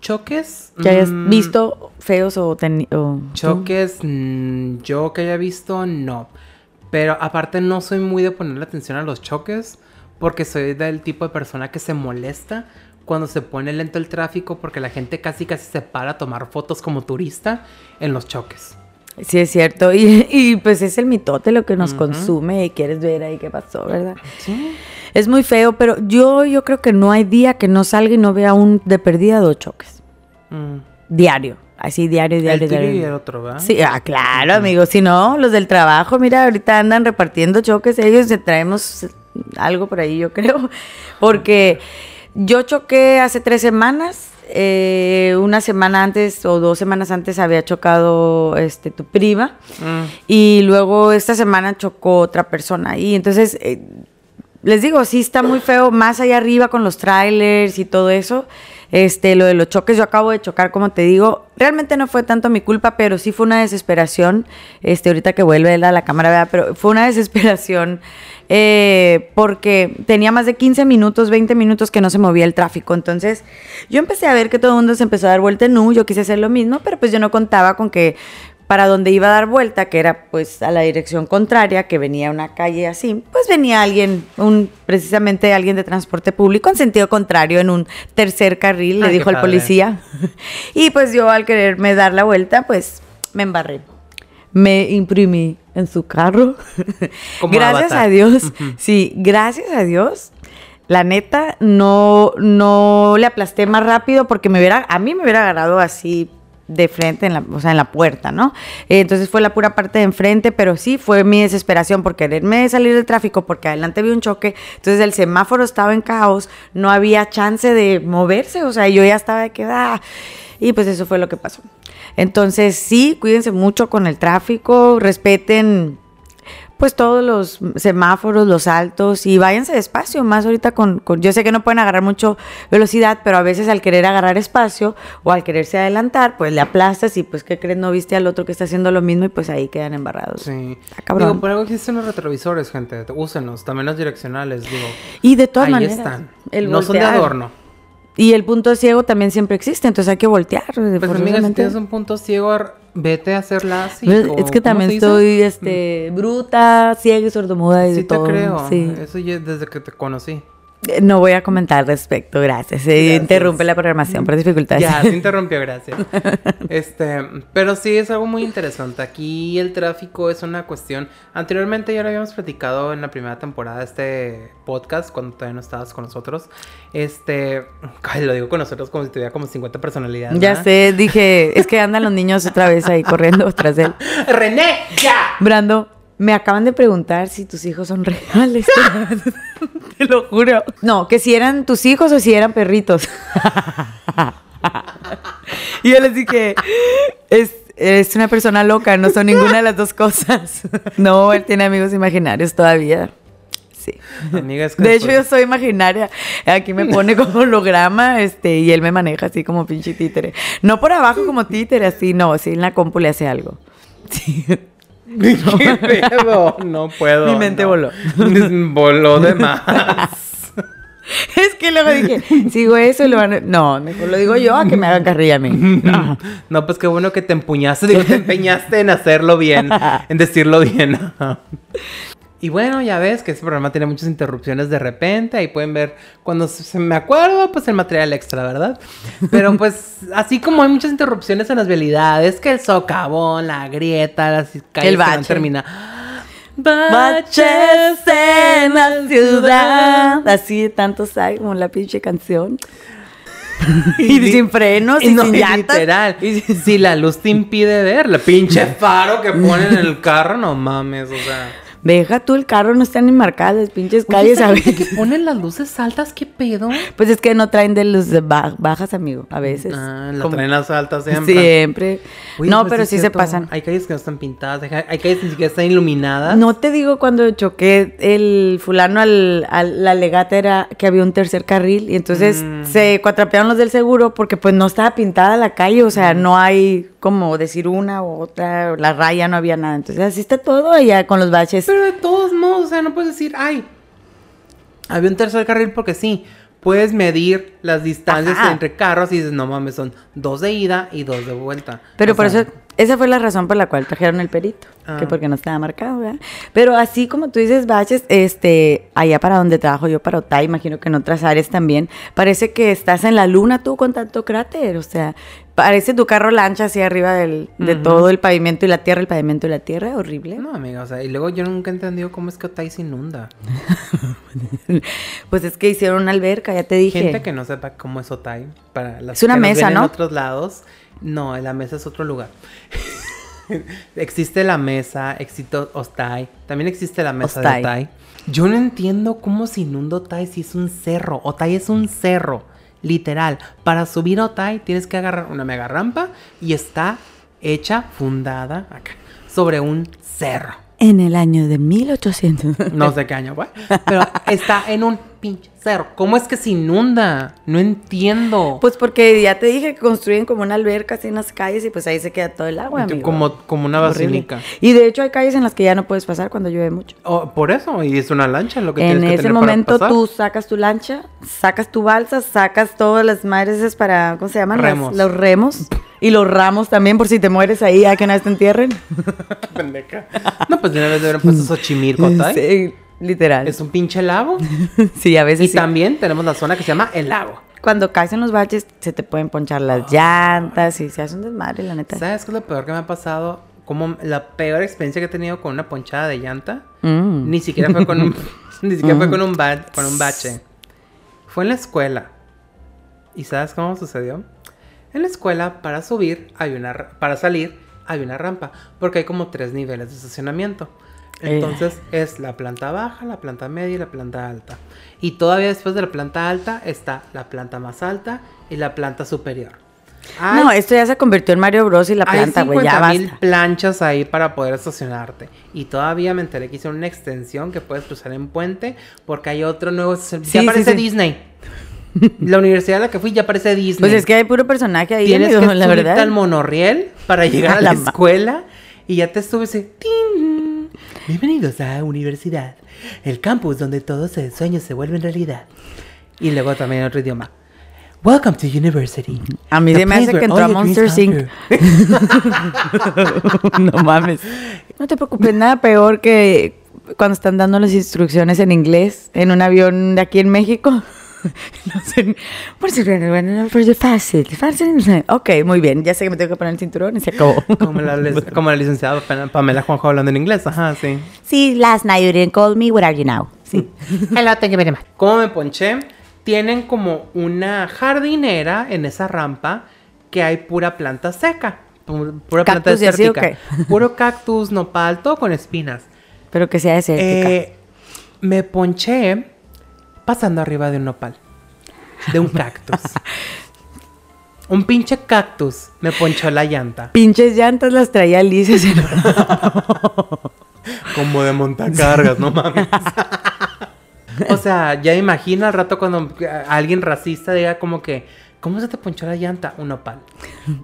S2: Choques.
S1: que hayas
S2: mm,
S1: visto feos o, o-
S2: Choques, mm, yo que haya visto, no. Pero aparte no soy muy de ponerle atención a los choques porque soy del tipo de persona que se molesta cuando se pone lento el tráfico porque la gente casi casi se para a tomar fotos como turista en los choques.
S1: Sí, es cierto. Y, y, pues es el mitote lo que nos consume y quieres ver ahí qué pasó, ¿verdad? Sí. Es muy feo, pero yo, yo creo que no hay día que no salga y no vea un de perdida dos choques. Mm. Diario. Así diario, diario,
S2: el
S1: diario.
S2: y el otro, ¿verdad?
S1: Sí, ah, claro, amigo. Si no, los del trabajo, mira, ahorita andan repartiendo choques ellos, traemos algo por ahí, yo creo. Porque yo choqué hace tres semanas. Eh, una semana antes o dos semanas antes había chocado este tu prima. Mm. y luego esta semana chocó otra persona. Y entonces eh, les digo sí está muy feo más allá arriba con los trailers y todo eso este, lo de los choques, yo acabo de chocar, como te digo, realmente no fue tanto mi culpa, pero sí fue una desesperación, este, ahorita que vuelve a la cámara, pero fue una desesperación eh, porque tenía más de 15 minutos, 20 minutos que no se movía el tráfico, entonces yo empecé a ver que todo el mundo se empezó a dar vuelta en U, yo quise hacer lo mismo, pero pues yo no contaba con que para donde iba a dar vuelta, que era pues a la dirección contraria, que venía una calle así, pues venía alguien, un precisamente alguien de transporte público en sentido contrario en un tercer carril, le dijo el policía. y pues yo al quererme dar la vuelta, pues me embarré. Me imprimí en su carro. gracias a Dios. Sí, gracias a Dios. La neta, no, no le aplasté más rápido porque me hubiera, a mí me hubiera agarrado así de frente, en la, o sea, en la puerta, ¿no? entonces fue la pura parte de enfrente, pero sí fue mi desesperación por quererme salir del tráfico porque adelante vi un choque, entonces el semáforo estaba en caos, no había chance de moverse, o sea, yo ya estaba de quedar. Ah, y pues eso fue lo que pasó. Entonces sí, cuídense mucho con el tráfico, respeten pues todos los semáforos, los altos y váyanse despacio, más ahorita con, yo sé que no pueden agarrar mucho velocidad, pero a veces al querer agarrar espacio o al quererse adelantar, pues le aplastas y pues ¿qué crees? No viste al otro que está haciendo lo mismo y pues ahí quedan embarrados.
S2: Sí. cabrón. Digo, por algo existen los retrovisores, gente, úsenlos, también los direccionales, digo.
S1: Y de todas maneras. están.
S2: no son de adorno.
S1: Y el punto ciego también siempre existe, entonces hay que voltear.
S2: Pues amiga, si tienes un punto ciego, vete a hacerla así.
S1: Pues, es que también estoy este, bruta, ciega y sordomuda y
S2: sí
S1: todo.
S2: te creo. Sí. Eso ya desde que te conocí.
S1: No voy a comentar al respecto, gracias. Se interrumpe la programación por dificultades.
S2: Ya, se interrumpió, gracias. este, pero sí es algo muy interesante. Aquí el tráfico es una cuestión. Anteriormente ya lo habíamos platicado en la primera temporada de este podcast, cuando todavía no estabas con nosotros. Este, ay, lo digo con nosotros como si tuviera como 50 personalidades.
S1: Ya sé, dije, es que andan los niños otra vez ahí corriendo tras él.
S2: René, ya.
S1: Brando, me acaban de preguntar si tus hijos son reales. Te lo juro. No, que si eran tus hijos o si eran perritos. y yo les dije, es, es una persona loca, no son ninguna de las dos cosas. no, él tiene amigos imaginarios todavía. Sí. de hecho, yo soy imaginaria. Aquí me pone como holograma, este, y él me maneja así como pinche títere. No por abajo como títere, así, no, sí en la compu le hace algo. Sí.
S2: ¿Qué pedo? No puedo.
S1: Mi mente voló.
S2: Voló de más.
S1: Es que luego dije, sigo eso y lo van a... No, mejor lo digo yo a que me hagan carrilla a mí.
S2: No. no, pues qué bueno que te empuñaste, digo, te empeñaste en hacerlo bien, en decirlo bien. Y bueno, ya ves que este programa tiene muchas interrupciones de repente. Ahí pueden ver cuando se me acuerdo, pues el material extra, ¿verdad? Pero pues así como hay muchas interrupciones en las vialidades, que el socavón, la grieta, las calles el bache. termina.
S1: Baches en la ciudad. Así de tantos hay como la pinche canción. y, sin frenos y, sin llantas.
S2: Literal. Y si la luz te impide ver, la pinche faro que ponen en el carro, no mames, o sea.
S1: Deja tú el carro, no están ni marcadas las pinches calles.
S2: a veces. que ponen las luces altas? ¿Qué pedo?
S1: Pues es que no traen de luces bajas, amigo, a veces.
S2: Ah, las traen las altas siempre.
S1: Siempre. no, pues pero sí, se pasan.
S2: Hay calles que no están pintadas, hay calles que ni siquiera están iluminadas.
S1: No te digo cuando choqué el fulano al, la legata era que había un tercer carril y entonces mm. se cuatrapearon los del seguro porque pues no estaba pintada la calle, o sea, mm. no hay como decir una u otra, la raya no había nada. Entonces así está todo allá con los baches.
S2: Pero de todos modos, o sea, no puedes decir, ay, había un tercer carril porque sí. Puedes medir las distancias entre carros y dices, no mames, son dos de ida y dos de vuelta.
S1: Pero por eso esa fue la razón por la cual trajeron el perito, que ah. porque no estaba marcado, ¿verdad? Pero así como tú dices, baches, este, allá para donde trabajo yo, para Otay, imagino que en otras áreas también, parece que estás en la luna tú con tanto cráter, o sea, Parece tu carro lancha así arriba del, de todo el pavimento y la tierra, el pavimento y la tierra, horrible.
S2: No, amiga, o sea, y luego yo nunca he entendido cómo es que Otay se inunda.
S1: pues es que hicieron una alberca, ya te dije.
S2: Gente que no sepa cómo es Otay, para las
S1: Es una
S2: que
S1: mesa, ¿no?
S2: en otros lados, no, la mesa es otro lugar. existe la mesa, existe Otay, también existe la mesa
S1: Ostay.
S2: de Otay. Yo no entiendo cómo se inunda Otay si es un cerro. Otay es un cerro, literal. Para subir a Otay tienes que agarrar una mega rampa y está hecha, fundada acá, sobre un cerro.
S1: En el año de 1800.
S2: No sé qué año fue. Pero está en un pinche cerro. ¿Cómo es que se inunda? No entiendo.
S1: Pues porque ya te dije que construyen como una alberca así en las calles y pues ahí se queda todo el agua, amigo.
S2: como, como una basílica.
S1: Y de hecho hay calles en las que ya no puedes pasar cuando llueve mucho.
S2: Oh, por eso, y es una lancha lo que
S1: En
S2: tienes que
S1: ese
S2: tener para
S1: momento
S2: pasar.
S1: tú sacas tu lancha, sacas tu balsa, sacas todas las madres para, ¿cómo se llaman? Las-
S2: Remos.
S1: los remos. Y los ramos también, por si te mueres ahí, a que una vez te entierren.
S2: Pendeja. No, pues de una vez le hubieran puesto Xochimilco, ¿tai?
S1: Sí, literal.
S2: Es un pinche lago.
S1: Sí, a veces
S2: Y
S1: sí.
S2: también tenemos la zona que se llama el lago.
S1: Cuando caes en los baches, se te pueden ponchar las llantas y se hace un desmadre, la neta.
S2: ¿Sabes qué es lo peor que me ha pasado? Como la peor experiencia que he tenido con una ponchada de llanta.
S1: Mm.
S2: Ni siquiera fue con un, ni siquiera fue con un, ba- con un bache. Fue en la escuela. ¿Y sabes cómo sucedió? En la escuela, para subir, hay una ra- para salir, hay una rampa. Porque hay como tres niveles de estacionamiento.
S1: Eh.
S2: Entonces es la planta baja, la planta media y la planta alta. Y todavía después de la planta alta está la planta más alta y la planta superior.
S1: No, esto ya se convirtió en Mario Bros y la planta, güey, ya
S2: 50,000
S1: basta.
S2: planchas ahí para poder estacionarte. Y todavía me enteré que hicieron una extensión que puedes cruzar en puente porque hay otro nuevo...
S1: Sí,
S2: ya
S1: sí,
S2: parece
S1: sí.
S2: Disney. La universidad a la que fui ya parece Disney.
S1: Pues es que hay puro personaje ahí,
S2: Tienes que
S1: la
S2: subirte
S1: verdad.
S2: al monorriel para llegar a la, escuela y ya te subes y... ¡ting! Bienvenidos a universidad, el campus donde todos los sueños se vuelven realidad. Y luego también otro idioma. Welcome to university.
S1: A mí se me hace que entró a Monster Inc. no mames. No te preocupes, nada peor que cuando están dando las instrucciones en inglés en un avión de aquí en México. No sé. Fácil, fácil. Ok, muy bien. Ya sé que me tengo que poner el cinturón y se acabó.
S2: Como la, como la licenciada Pam- Pamela Juanjo hablando en inglés, ajá, sí.
S1: Sí, last night you didn't call me. Where are you now? Sí.
S2: Hello, thank you very much. ¿Cómo me ponché? Tienen como una jardinera en esa rampa que hay pura planta seca. pu- Pura planta
S1: ¿Cactus y así o
S2: desértica. Puro cactus, nopal, todo con espinas.
S1: Pero que sea desértica.
S2: Eh, me ponché pasando arriba de un nopal. De un cactus. un pinche cactus me ponchó la llanta.
S1: Pinches llantas las traía lises en
S2: Como de montacargas, no mames. o sea, ya imagina al rato cuando alguien racista diga como que, ¿cómo se te ponchó la llanta? Un nopal.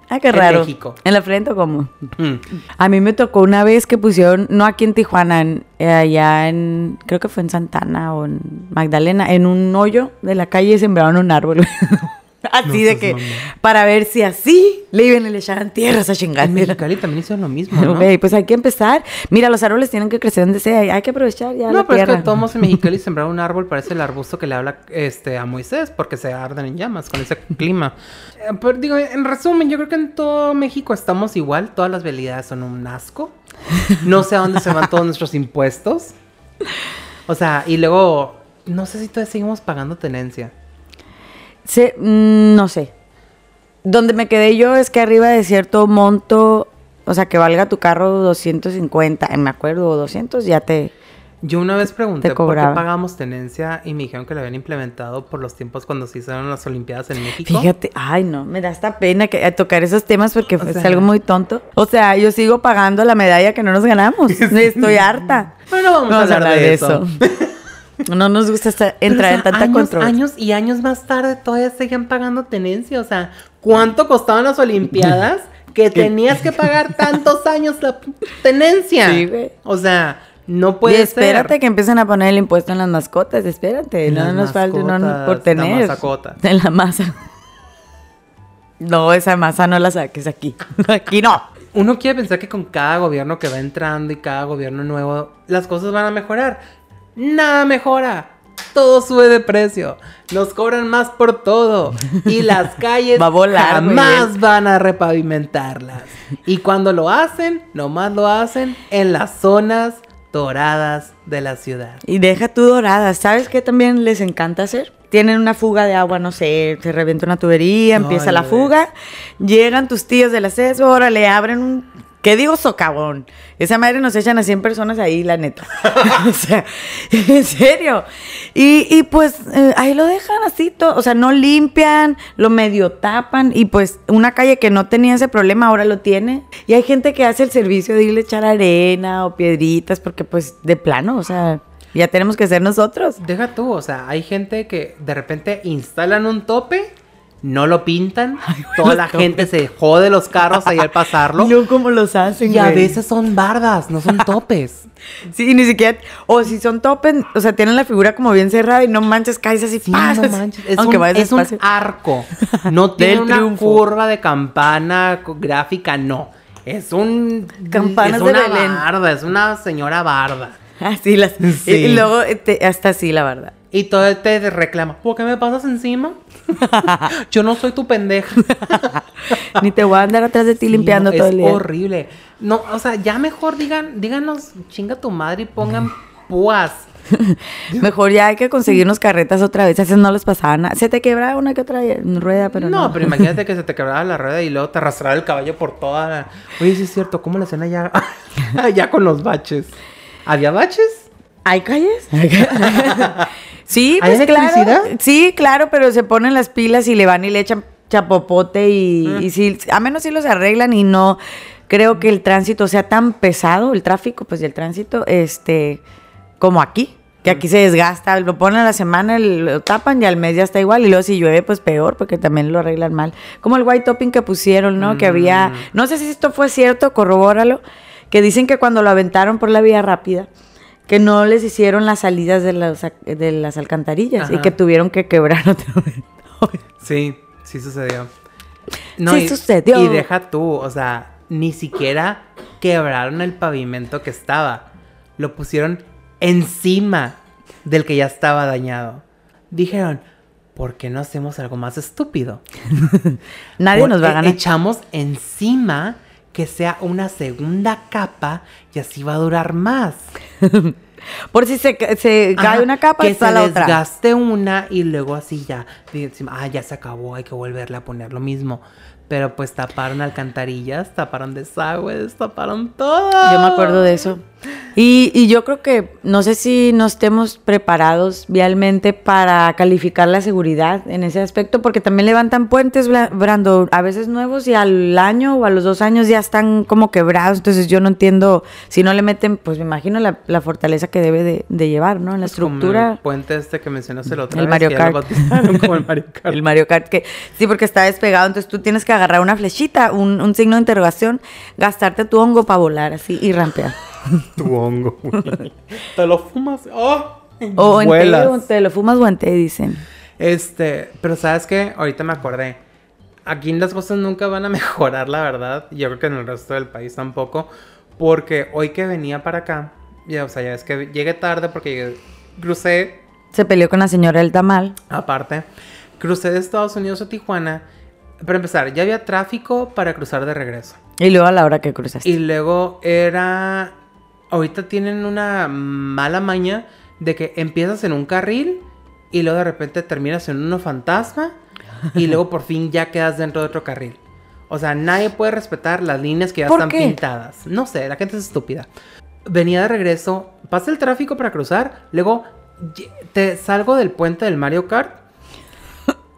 S1: Ah, qué
S2: En
S1: raro.
S2: México.
S1: ¿En la frente o cómo?
S2: Mm.
S1: A mí me tocó una vez que pusieron, no aquí en Tijuana, en- eh, allá en, creo que fue en Santana o en Magdalena, en un hoyo de la calle sembraron un árbol. así
S2: No
S1: de que, para ver si así le iban y le echaban tierras a
S2: En
S1: chingar.
S2: Mexicali también hicieron lo mismo, ¿no?
S1: Güey, pues hay que empezar. Mira, los árboles tienen que crecer donde sea. Hay que aprovechar ya
S2: No,
S1: la
S2: pero es
S1: tierra.
S2: que todos en Mexicali sembrar un árbol parece el arbusto que le habla este, a Moisés porque se arden en llamas con ese clima. Eh, pero digo, en resumen, yo creo que en todo México estamos igual. Todas las vialidades son un asco. No sé a dónde se van todos nuestros impuestos. O sea, y luego, no sé si todavía seguimos pagando tenencia.
S1: Sí, mm, no sé. Donde me quedé yo es que arriba de cierto monto, o sea, que valga tu carro 250, eh, me acuerdo, o 200, ya te...
S2: Yo una vez pregunté por qué pagamos tenencia y me dijeron que lo habían implementado por los tiempos cuando se hicieron las Olimpiadas en México.
S1: Fíjate, ay no, me da esta pena que, a tocar esos temas porque es
S2: sea-
S1: algo muy tonto. O sea, yo sigo pagando la medalla que no nos ganamos. Estoy harta.
S2: Bueno, vamos, a hablar, de eso.
S1: No nos gusta estar- entrar
S2: o sea,
S1: en tanta
S2: años,
S1: control.
S2: años y años más tarde todavía seguían pagando tenencia. O sea, ¿cuánto costaban las Olimpiadas que tenías que pagar tantos años la tenencia?
S1: Sí, güey.
S2: O sea, no
S1: Y
S2: puede
S1: espérate
S2: ser.
S1: que empiecen a poner el impuesto en las mascotas, espérate,
S2: En
S1: no nos falte no, por
S2: la
S1: tener.
S2: masacota.
S1: En la masa. No, esa masa no la saques aquí. Aquí no.
S2: Uno quiere pensar que con cada gobierno que va entrando y cada gobierno nuevo, las cosas van a mejorar. Nada mejora. todo sube de precio. Nos cobran más por todo. Y las calles
S1: Va a volar, muy
S2: jamás van a repavimentarlas. Y cuando lo hacen, nomás lo hacen en las zonas doradas de la ciudad.
S1: Y deja tú dorada. ¿Sabes qué también les encanta hacer? Tienen una fuga de agua, no sé, se revienta una tubería, empieza
S2: Ay,
S1: la fuga, llegan tus tíos del acceso, ahora le abren un, ¿qué digo? Socavón. Esa madre nos echan a 100 personas ahí, la neta. o sea, en serio. Y, y pues eh, ahí lo dejan así, todo, o sea, no limpian, lo medio tapan y pues una calle que no tenía ese problema ahora lo tiene. Y hay gente que hace el servicio de irle a echar arena o piedritas porque pues de plano, o sea, ya tenemos que ser nosotros.
S2: Deja tú, o sea, hay gente que de repente instalan un tope, no lo pintan, toda la gente se jode los carros ahí al pasarlo.
S1: No como los hacen,
S2: Y a veces son bardas, no son topes.
S1: Sí, ni siquiera. O si son topen, o sea, tienen la figura como bien cerrada y no manches, caes así,
S2: no manches. Es,
S1: Aunque
S2: un,
S1: vayas
S2: es un arco. No tiene una
S1: triunfo.
S2: curva de campana gráfica, no. Es un.
S1: Campanas
S2: es
S1: de
S2: una
S1: Belén.
S2: barda, es una señora barda.
S1: Así las.
S2: Sí.
S1: Y, luego eh, te- hasta así, la verdad.
S2: Y todo te reclama. ¿Por qué me pasas encima? Yo no soy tu pendeja.
S1: Ni te voy a andar atrás de ti
S2: Sí,
S1: limpiando
S2: no,
S1: todo
S2: es
S1: el día.
S2: horrible. No, o sea, ya mejor digan, díganos, chinga tu madre y pongan púas.
S1: Mejor ya hay que conseguirnos carretas otra vez. Esas no les pasaban nada. Se te quebraba una que otra rueda, pero no.
S2: no, pero imagínate que se te quebraba la rueda y luego te arrastraba el caballo por toda la... Oye, sí es cierto, ¿cómo la hacen allá? allá con los baches. ¿Había baches?
S1: ¿Hay calles? Sí,
S2: ¿Hay
S1: pues claro.
S2: electricidad?
S1: Sí, claro, pero se ponen las pilas y le van y le echan chapopote y,
S2: Mm.
S1: y sí, a menos si los arreglan y no creo que el tránsito sea tan pesado, el tráfico, pues y el tránsito, este, como aquí. Que aquí se desgasta, lo ponen a la semana, lo tapan y al mes ya está igual. Y luego si llueve, pues peor, porque también lo arreglan mal. Como el white topping que pusieron, ¿no? Que había,
S2: Mm.
S1: no sé si esto fue cierto, corrobóralo, que dicen que cuando lo aventaron por la vía rápida, que no les hicieron las salidas de las, de las alcantarillas y que tuvieron que quebrar otra vez.
S2: Sí, sí sucedió.
S1: Sí
S2: y,
S1: sucedió.
S2: Y deja tú, o sea, ni siquiera quebraron el pavimento que estaba. Lo pusieron encima del que ya estaba dañado. Dijeron, ¿por qué no hacemos algo más estúpido?
S1: Nadie nos va a
S2: e-
S1: ganar.
S2: Echamos encima que sea una segunda capa y así va a durar más.
S1: Por si se, se cae una capa,
S2: que
S1: está
S2: se
S1: la otra.
S2: desgaste una y luego así ya, ah, ya se acabó, hay que volverle a poner lo mismo. Pero pues taparon alcantarillas, taparon desagües, taparon todo.
S1: Yo me acuerdo de eso. Y, y yo creo que no sé si no estemos preparados vialmente para calificar la seguridad en ese aspecto, porque también levantan puentes, Brando, a veces nuevos y al año o a los dos años ya están como quebrados. Entonces yo no entiendo, si no le meten, pues me imagino la, la fortaleza que debe de, de llevar, ¿no? En la
S2: Pues como
S1: estructura.
S2: el puente este que mencionaste el otro
S1: El Mario Kart.
S2: como el Mario Kart.
S1: El Mario Kart que sí, porque está despegado, entonces tú tienes que agarrar una flechita, un, un signo de interrogación, gastarte tu hongo para volar así y rampear.
S2: Tu hongo, güey. Te lo fumas. ¡Oh!
S1: O en té, te lo fumas o en té, dicen.
S2: Este, pero sabes qué, ahorita me acordé. Aquí las cosas nunca van a mejorar, la verdad. Yo creo que en el resto del país tampoco. Porque hoy que venía para acá, ya, o sea, ya es que llegué tarde porque llegué- crucé,
S1: Se peleó con la señora del tamal.
S2: aparte, crucé de Estados Unidos a Tijuana. Para empezar, ya había tráfico para cruzar de regreso.
S1: Y luego a la hora que cruzaste.
S2: Y luego era. Ahorita tienen una mala maña de que empiezas en un carril y luego de repente terminas en uno fantasma y luego por fin ya quedas dentro de otro carril. O sea, nadie puede respetar las líneas que ya
S1: ¿Por
S2: están
S1: qué?
S2: pintadas. No sé, la gente es estúpida. Venía de regreso, pasa el tráfico para cruzar, luego te salgo del puente del Mario Kart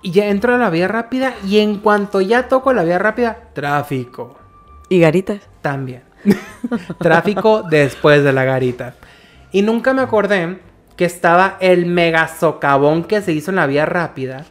S2: y ya entro a la vía rápida y en cuanto ya toco la vía rápida, tráfico.
S1: Y garitas.
S2: También. Tráfico después de la garita. Y nunca me acordé que estaba el mega socavón que se hizo en la vía rápida.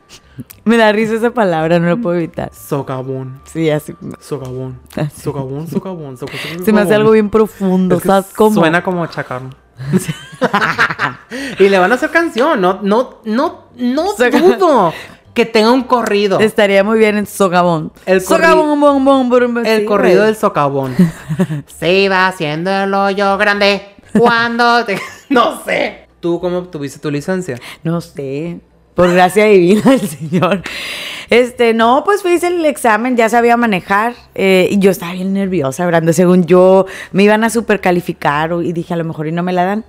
S1: Me da risa esa palabra, no lo puedo evitar.
S2: Socavón.
S1: Sí, así.
S2: Socavón.
S1: Así.
S2: Socavón, socavón, socavón.
S1: Se me hace algo bien profundo,
S2: Es que
S1: ¿sabes cómo?
S2: Suena como chacarro. y le van a hacer canción. No, no, no, no dudo que tenga un corrido.
S1: Estaría muy bien en socavón.
S2: El
S1: socavón,
S2: El
S1: sí,
S2: corrido
S1: güey.
S2: del socavón. Se iba haciendo el hoyo grande cuando te... No sé. ¿Tú cómo obtuviste tu licencia?
S1: No sé, por gracia divina del Señor. Este, no, pues fui hice el examen, ya sabía manejar eh, y yo estaba bien nerviosa, Brando. Según yo, me iban a supercalificar y dije, a lo mejor y no me la dan.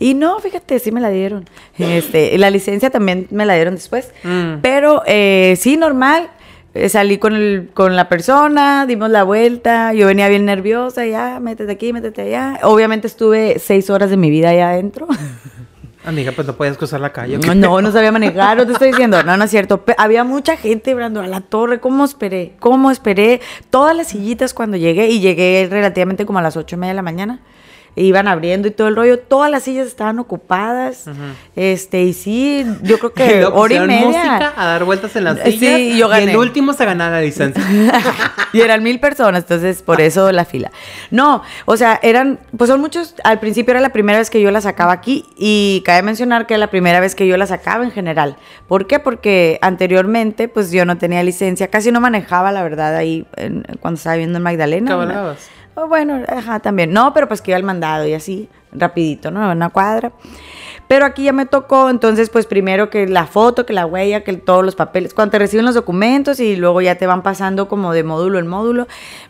S1: Y no, fíjate, sí me la dieron. Este, la licencia también me la dieron después.
S2: Mm.
S1: Pero eh, sí, normal. Eh, salí con, el, con la persona, dimos la vuelta, yo venía bien nerviosa, ya, métete aquí, métete allá. Obviamente estuve seis horas de mi vida allá adentro.
S2: Amiga, pues no podías cruzar la calle.
S1: No, no, no sabía manejar, no te estoy diciendo. No, no es cierto. Pe- había mucha gente, Brando, a la torre. ¿Cómo esperé? ¿Cómo esperé? Todas las sillitas cuando llegué, y llegué relativamente como a las ocho y media de la mañana. E Iban abriendo y todo el rollo. Todas las sillas estaban ocupadas. Este, y sí, yo creo
S2: Y
S1: que hora y media.
S2: música a dar vueltas en las
S1: Sí,
S2: sillas.
S1: y yo
S2: Y
S1: gané.
S2: el último se ganaba la licencia.
S1: y eran mil personas, entonces por eso la fila. No, o sea, eran, pues son muchos, al principio era la primera vez que yo la sacaba aquí y cabe mencionar que era la primera vez que yo la sacaba en general. ¿Por qué? Porque anteriormente pues yo no tenía licencia, casi no manejaba la verdad ahí en- cuando estaba viviendo en Magdalena.
S2: Cabalgabas.
S1: Oh, bueno, ajá, también. No, pero pues que iba al mandado y así, rapidito, ¿no? Una cuadra. Pero aquí ya me tocó, entonces, pues primero que la foto, que la huella, que todos los papeles, cuando te reciben los documentos y luego ya te van pasando como de módulo en módulo,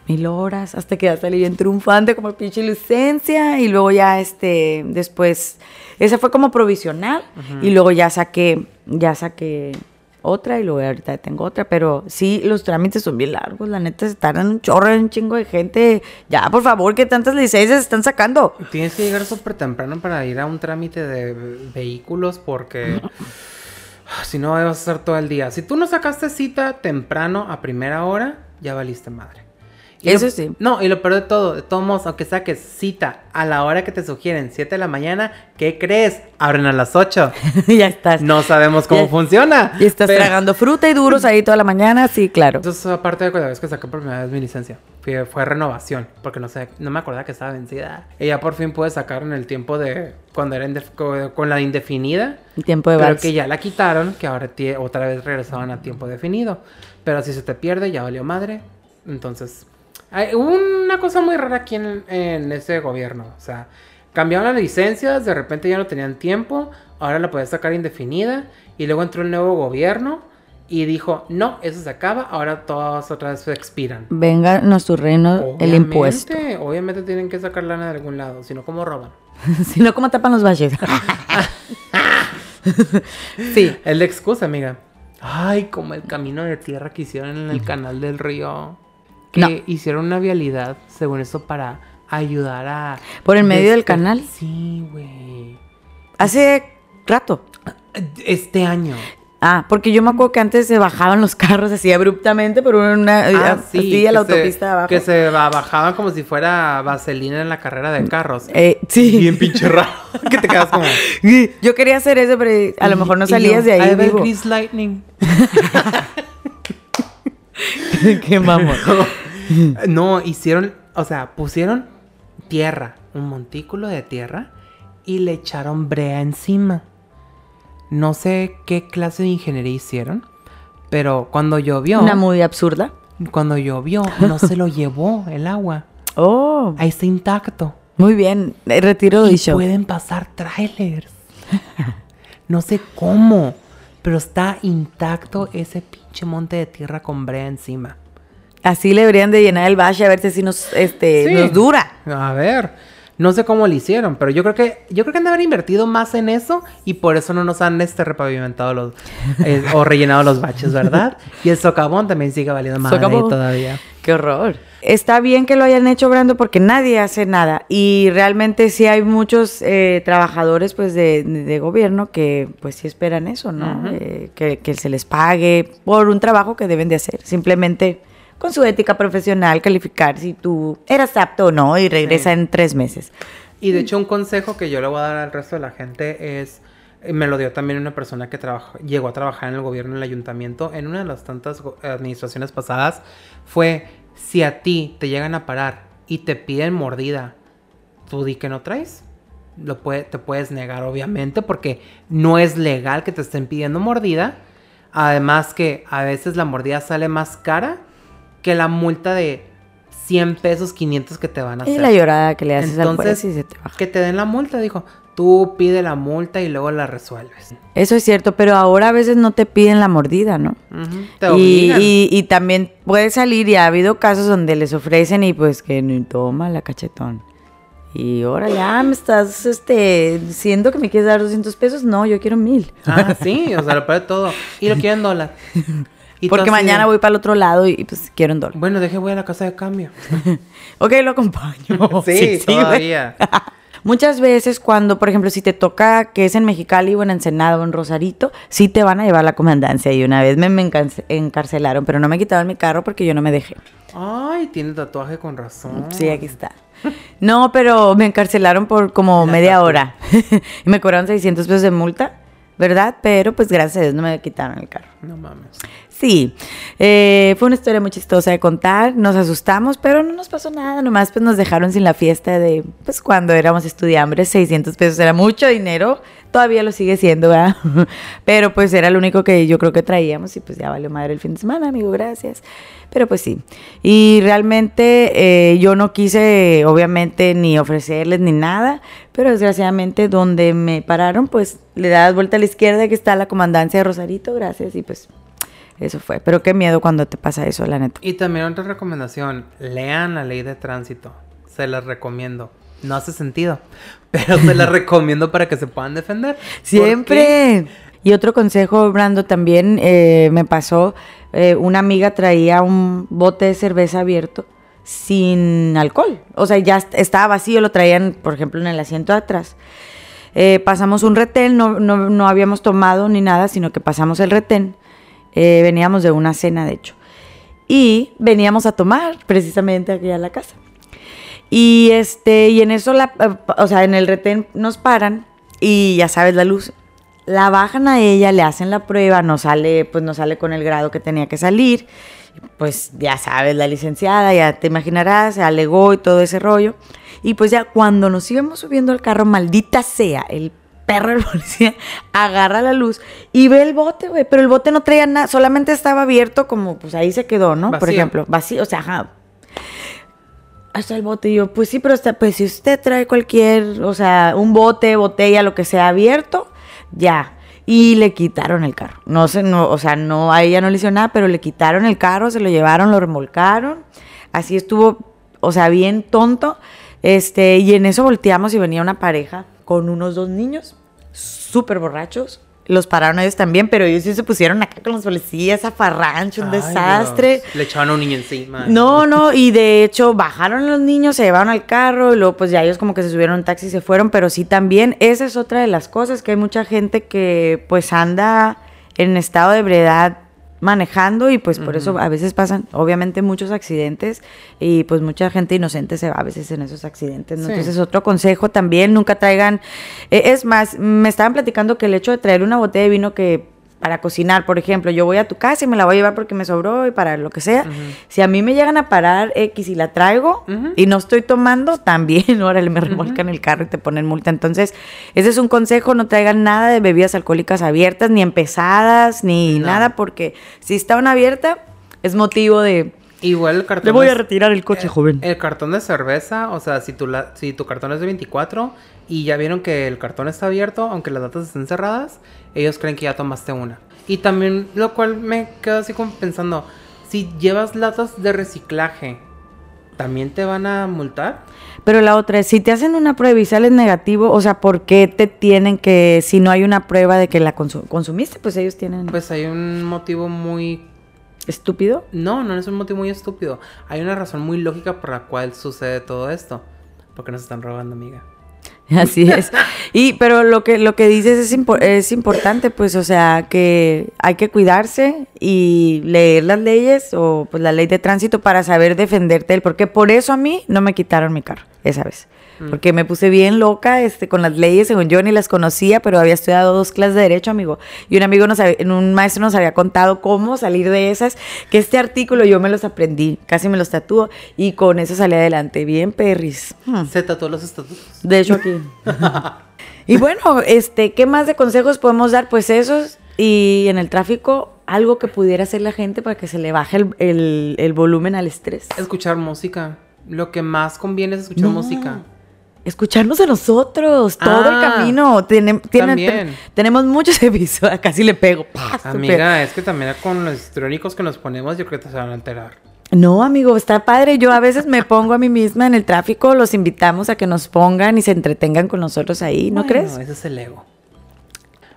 S1: mil horas, hasta que ya salí bien triunfante como pinche licencia y luego ya, este, después, esa fue como provisional y luego ya saqué, ya saqué otra y luego ahorita tengo otra, pero sí, los trámites son bien largos, la neta se tardan un chorro, un chingo de gente. Ya, por favor, que tantas licencias están sacando.
S2: Tienes que llegar súper temprano para ir a un trámite de vehículos porque ah, si no vas a estar todo el día. Si tú no sacaste cita temprano a primera hora, ya valiste madre. Y
S1: Eso
S2: lo-
S1: sí.
S2: No, y lo peor de todo, de todos modos, aunque saques cita a la hora que te sugieren, 7 de la mañana, ¿qué crees? Abren a las 8.
S1: ya estás.
S2: No sabemos cómo
S1: Ya-
S2: funciona.
S1: Y estás
S2: pero-
S1: tragando fruta y duros ahí toda la mañana, sí, claro.
S2: Entonces, aparte de la vez que saqué por primera vez mi licencia, fue, fue renovación, porque no sé, no me acordaba que estaba vencida. Ya por fin pude sacar en el tiempo de cuando era con la indefinida.
S1: El tiempo de
S2: Pero
S1: vals.
S2: que ya la quitaron, que ahora otra vez regresaban a tiempo definido. Pero si se te pierde, ya valió madre. Entonces, hubo una cosa muy rara aquí en, en ese gobierno. O sea, cambiaron las licencias, de repente ya no tenían tiempo, ahora la podías sacar indefinida. Y luego entró el nuevo gobierno y dijo, no, eso se acaba, ahora todas otra vez se expiran.
S1: Venga nuestro reino el impuesto.
S2: Obviamente, Obviamente tienen que sacar lana de algún lado, si no, ¿cómo roban?
S1: si no, ¿cómo tapan los valles? sí.
S2: Es la excusa, amiga. Ay, como el camino de tierra que hicieron en el canal del río. Que
S1: No.
S2: hicieron una vialidad, según eso, para ayudar a...
S1: ¿Por el medio del canal?
S2: Sí, güey.
S1: Hace rato.
S2: Este año.
S1: Ah, porque yo me acuerdo que antes se bajaban los carros así abruptamente por una
S2: Ah,
S1: así a la
S2: se-
S1: autopista de abajo.
S2: Que se ba- bajaban como si fuera vaselina en la carrera de carros.
S1: Eh, sí.
S2: Bien pinche raro. que te quedas como...
S1: Yo quería hacer eso, pero a lo mejor no salías
S2: yo,
S1: de ahí
S2: "I
S1: vivo.
S2: Lightning.
S1: Qué mamón.
S2: No, hicieron, o sea, pusieron tierra, un montículo de tierra y le echaron brea encima. No sé qué clase de ingeniería hicieron, pero cuando llovió,
S1: Una muy absurda.
S2: cuando llovió, no se lo llevó el agua.
S1: Oh,
S2: Ahí está intacto.
S1: muy bien. Retiro
S2: Y
S1: dicho.
S2: pueden pasar trailers. No sé cómo, pero está intacto ese pinche monte de tierra con brea encima.
S1: Así le deberían de llenar el valle a ver si nos, este,
S2: Sí.
S1: nos dura.
S2: A ver, no sé cómo lo hicieron, pero yo creo que yo creo que han de haber invertido más en eso y por eso no nos han este repavimentado los eh, o rellenado los baches, ¿verdad? Y el socavón también sigue valiendo
S1: Socavón.
S2: todavía.
S1: Qué horror. Está bien que lo hayan hecho, Brando, porque nadie hace nada. Y realmente sí hay muchos eh, trabajadores pues de, de gobierno que pues sí esperan eso, ¿no? Eh, que, que se les pague por un trabajo que deben de hacer. Simplemente con su ética profesional, calificar si tú eras apto o no y regresa
S2: Sí.
S1: en tres meses.
S2: Y de hecho un consejo que yo le voy a dar al resto de la gente es eh, me lo dio también una persona que trabajó, llegó a trabajar en el gobierno, en el ayuntamiento, en una de las tantas administraciones pasadas, fue si a ti te llegan a parar y te piden mordida, tú di que no traes. Lo puede, te puedes negar, obviamente, porque no es legal que te estén pidiendo mordida. Además que a veces la mordida sale más cara que la multa de 100 pesos, 500 que te van a hacer.
S1: Y la llorada que le haces al
S2: Entonces,
S1: juez y se te baja.
S2: Que te den la multa, dijo. Tú pide la multa y luego la resuelves.
S1: Eso es cierto, pero ahora a veces no te piden la mordida, ¿no?
S2: Te
S1: Y, y, y también puede salir, y ha habido casos donde les ofrecen y pues que ni toma la cachetón. Y órale, ah, me estás este, diciendo que me quieres dar 200 pesos. No, yo quiero mil.
S2: Ah, sí, o sea, lo de todo. Y lo quieren dólar. Y
S1: Porque mañana voy para el otro lado y pues quiero un dólar.
S2: Bueno, deje, voy a la casa de cambio.
S1: Ok, lo acompaño.
S2: sí,
S1: güey.
S2: todavía.
S1: Muchas veces cuando, por ejemplo, si te toca que es en Mexicali o en Ensenada o en Rosarito, sí te van a llevar a la comandancia. Y una vez me, me encarce- encarcelaron, pero no me quitaron mi carro porque yo no me dejé.
S2: Ay, tiene tatuaje con razón.
S1: Sí, aquí está. No, pero me encarcelaron por como
S2: La
S1: media
S2: tatu.
S1: hora. y me cobraron 600 pesos de multa, ¿verdad? Pero pues gracias a Dios no me quitaron el carro.
S2: No mames.
S1: Sí, eh, fue una historia muy chistosa de contar, nos asustamos, pero no nos pasó nada, nomás pues nos dejaron sin la fiesta de, pues cuando éramos estudiambres, 600 pesos era mucho dinero, todavía lo sigue siendo, ¿verdad? Pero pues era lo único que yo creo que traíamos y pues ya valió madre el fin de semana, amigo, gracias. Pero pues sí, y realmente eh, yo no quise, obviamente, ni ofrecerles ni nada, pero desgraciadamente donde me pararon, pues le das vuelta a la izquierda que está la comandancia de Rosarito, gracias, y pues eso fue. Pero qué miedo cuando te pasa eso, la neta.
S2: Y también otra recomendación, lean la ley de tránsito. Se las recomiendo. No hace sentido, pero se las recomiendo para que se puedan defender.
S1: Siempre. Y otro consejo, Brando, también eh, me pasó, eh, una amiga traía un bote de cerveza abierto sin alcohol. O sea, ya est- estaba vacío, lo traían, por ejemplo, en el asiento de atrás. Eh, pasamos un retén, no, no, no habíamos tomado ni nada, sino que pasamos el retén. Eh, veníamos de una cena, de hecho. Y veníamos a tomar precisamente aquí a la casa. Y este, y en eso la, eh, o sea, en el retén nos paran y ya sabes la luz. La bajan a ella, le hacen la prueba, no sale, pues no sale con el grado que tenía que salir. Pues ya sabes, la licenciada, ya te imaginarás, se alegó y todo ese rollo. Y pues ya cuando nos íbamos subiendo al carro, maldita sea, el perro del policía agarra la luz y ve el bote, güey. Pero el bote no traía nada, solamente estaba abierto como, pues ahí se quedó, ¿no? Por ejemplo, vacío, o sea, ajá, hasta el bote. Y yo, pues sí, pero hasta, pues si usted trae cualquier, o sea, un bote, botella, lo que sea abierto, ya. Y le quitaron el carro. No sé, no, o sea, no, a ella no le hicieron nada, pero le quitaron el carro, se lo llevaron, lo remolcaron. Así estuvo, o sea, bien tonto. Este, y en eso volteamos y venía una pareja con unos dos niños, súper borrachos. Los pararon ellos también, pero ellos sí se pusieron acá con los policías, a farrancho, un
S2: Ay,
S1: desastre.
S2: Dios. Le echaban a un niño encima.
S1: No, no, y de hecho bajaron los niños, se llevaron al carro y luego pues ya ellos como que se subieron a un taxi y se fueron, pero sí también, esa es otra de las cosas, que hay mucha gente que pues anda en estado de ebriedad manejando y pues por eso a veces pasan obviamente muchos accidentes y pues mucha gente inocente se va a veces en esos accidentes. ¿no?
S2: Sí.
S1: Entonces otro consejo también, nunca traigan, eh, es más, me estaban platicando que el hecho de traer una botella de vino que para cocinar, por ejemplo, yo voy a tu casa y me la voy a llevar porque me sobró y para lo que sea. Si a mí me llegan a parar X y la traigo y no estoy tomando, también, órale, me remolcan el carro y te ponen multa. Entonces, ese es un consejo, no traigan nada de bebidas alcohólicas abiertas, ni empezadas, ni
S2: No.
S1: nada, porque si está una abierta, es motivo de...
S2: Igual el cartón.
S1: Le voy a retirar el coche,
S2: el-
S1: joven.
S2: El cartón de cerveza, o sea, si tu, la- si tu cartón es de 24 y ya vieron que el cartón está abierto, aunque las latas estén cerradas, ellos creen que ya tomaste una. Y también, lo cual me quedo así como pensando, si llevas latas de reciclaje, ¿también te van a multar?
S1: Pero la otra es, si te hacen una prueba y sales negativo, o sea, ¿por qué te tienen que, si no hay una prueba de que la consu- consumiste, pues ellos tienen...
S2: Pues hay un motivo muy
S1: ¿Estúpido?
S2: No, no es un motivo muy estúpido. Hay una razón muy lógica por la cual sucede todo esto. Porque nos están robando, amiga.
S1: Así es. Y, pero lo que, lo que dices es, es importante, pues, o sea, que hay que cuidarse y leer las leyes o pues la ley de tránsito para saber defenderte porque por eso a mí no me quitaron mi carro esa vez. Porque me puse bien loca este, con las leyes, según yo ni las conocía, pero había estudiado dos clases de derecho, amigo. Y un amigo nos había- un maestro nos había contado cómo salir de esas, que este artículo yo me los aprendí, casi me los tatúo, y con eso salí adelante, bien perris. Hmm.
S2: Se tatuó los estatutos.
S1: De hecho, aquí. y bueno, este, ¿qué más de consejos podemos dar? Pues esos. Y en el tráfico, algo que pudiera hacer la gente para que se le baje el, el- el volumen al estrés.
S2: Escuchar música. Lo que más conviene es escuchar
S1: No.
S2: música.
S1: Escucharnos a nosotros, todo el
S2: Ah,
S1: camino. Tenem- tiene-
S2: también.
S1: te- tenemos muchos episodios. Casi le pego. ¡pah!
S2: Amiga, es que también con los histrónicos que nos ponemos, yo creo que se van a enterar.
S1: No, amigo, está padre. Yo a veces me pongo a mí misma en el tráfico, los invitamos a que nos pongan y se entretengan con nosotros ahí, ¿no
S2: Bueno,
S1: crees?
S2: Ese es el ego.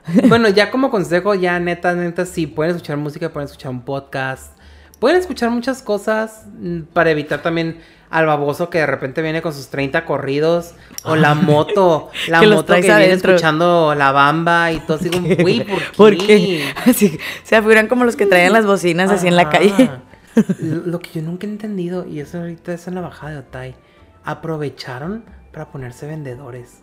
S2: bueno, ya como consejo, ya neta, neta, sí, pueden escuchar música, pueden escuchar un podcast, pueden escuchar muchas cosas mm, para evitar también al baboso que de repente viene con sus 30 corridos o la moto, la
S1: Que
S2: moto que viene
S1: adentro.
S2: escuchando la bamba y todo así como, güey, ¿por qué?
S1: Porque así, se afueran como los que traían las bocinas así en la calle.
S2: Lo lo que yo nunca he entendido, y eso ahorita es en la bajada de Otay, aprovecharon para ponerse vendedores.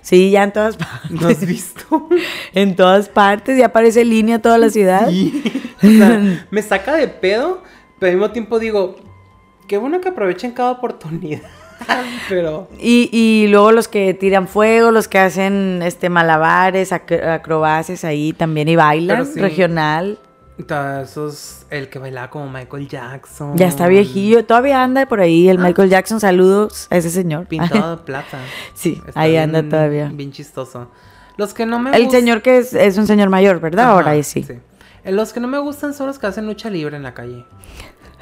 S1: Sí, ya en todas partes.
S2: ¿No has visto?
S1: En todas partes, ya aparece línea toda la ciudad.
S2: Sí. O sea, me saca de pedo, pero al mismo tiempo digo, qué bueno que aprovechen cada oportunidad. Pero
S1: Y, y luego los que tiran fuego, los que hacen este malabares, ac- acrobacias ahí también y bailan
S2: sí.
S1: regional.
S2: todos esos, el que bailaba como Michael Jackson.
S1: Ya está viejillo, todavía anda por ahí el Michael Jackson. Saludos a ese señor.
S2: Pintado de plata.
S1: Sí,
S2: Está
S1: ahí
S2: bien-
S1: anda todavía.
S2: Bien chistoso. Los que no me
S1: El señor que es, es un señor mayor, ¿verdad?
S2: Ajá,
S1: Ahora ahí sí.
S2: Eh, Los que no me gustan son los que hacen lucha libre en la calle.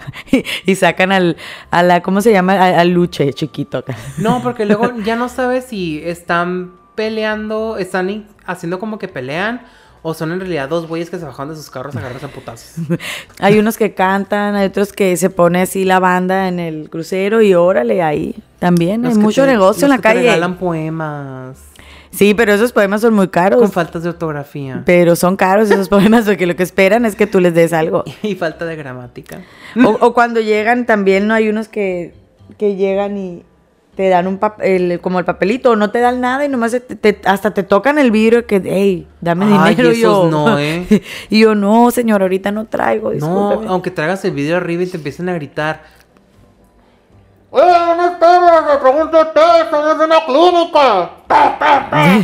S1: y sacan al, a la, ¿cómo se llama? Al, al luche chiquito acá.
S2: No, porque luego ya no sabes si están peleando, están haciendo como que pelean o son en realidad dos güeyes que se bajaron de sus carros a agarrarse a putazos.
S1: hay unos que cantan, hay otros que se pone así la banda en el crucero y órale ahí. También hay
S2: Los que
S1: mucho
S2: te-
S1: negocio en la
S2: que te
S1: calle.
S2: regalan poemas
S1: Sí, pero esos poemas son muy caros.
S2: con faltas de ortografía
S1: Pero son caros esos poemas porque lo que esperan es que tú les des algo.
S2: y falta de gramática.
S1: O, o cuando llegan también, ¿no? Hay unos que, que llegan y te dan un papel, como el papelito, o no te dan nada y nomás te- te- hasta te tocan el vidrio que, hey, dame
S2: Ay,
S1: dinero. y yo,
S2: no, ¿eh?
S1: y yo, no, señor, ahorita no traigo,
S2: No,
S1: discúlpeme".
S2: aunque traigas el video arriba y te empiecen a gritar.
S3: Oye, buenas tardes, me pregunto usted, somos una clínica. Pa, pa, pa.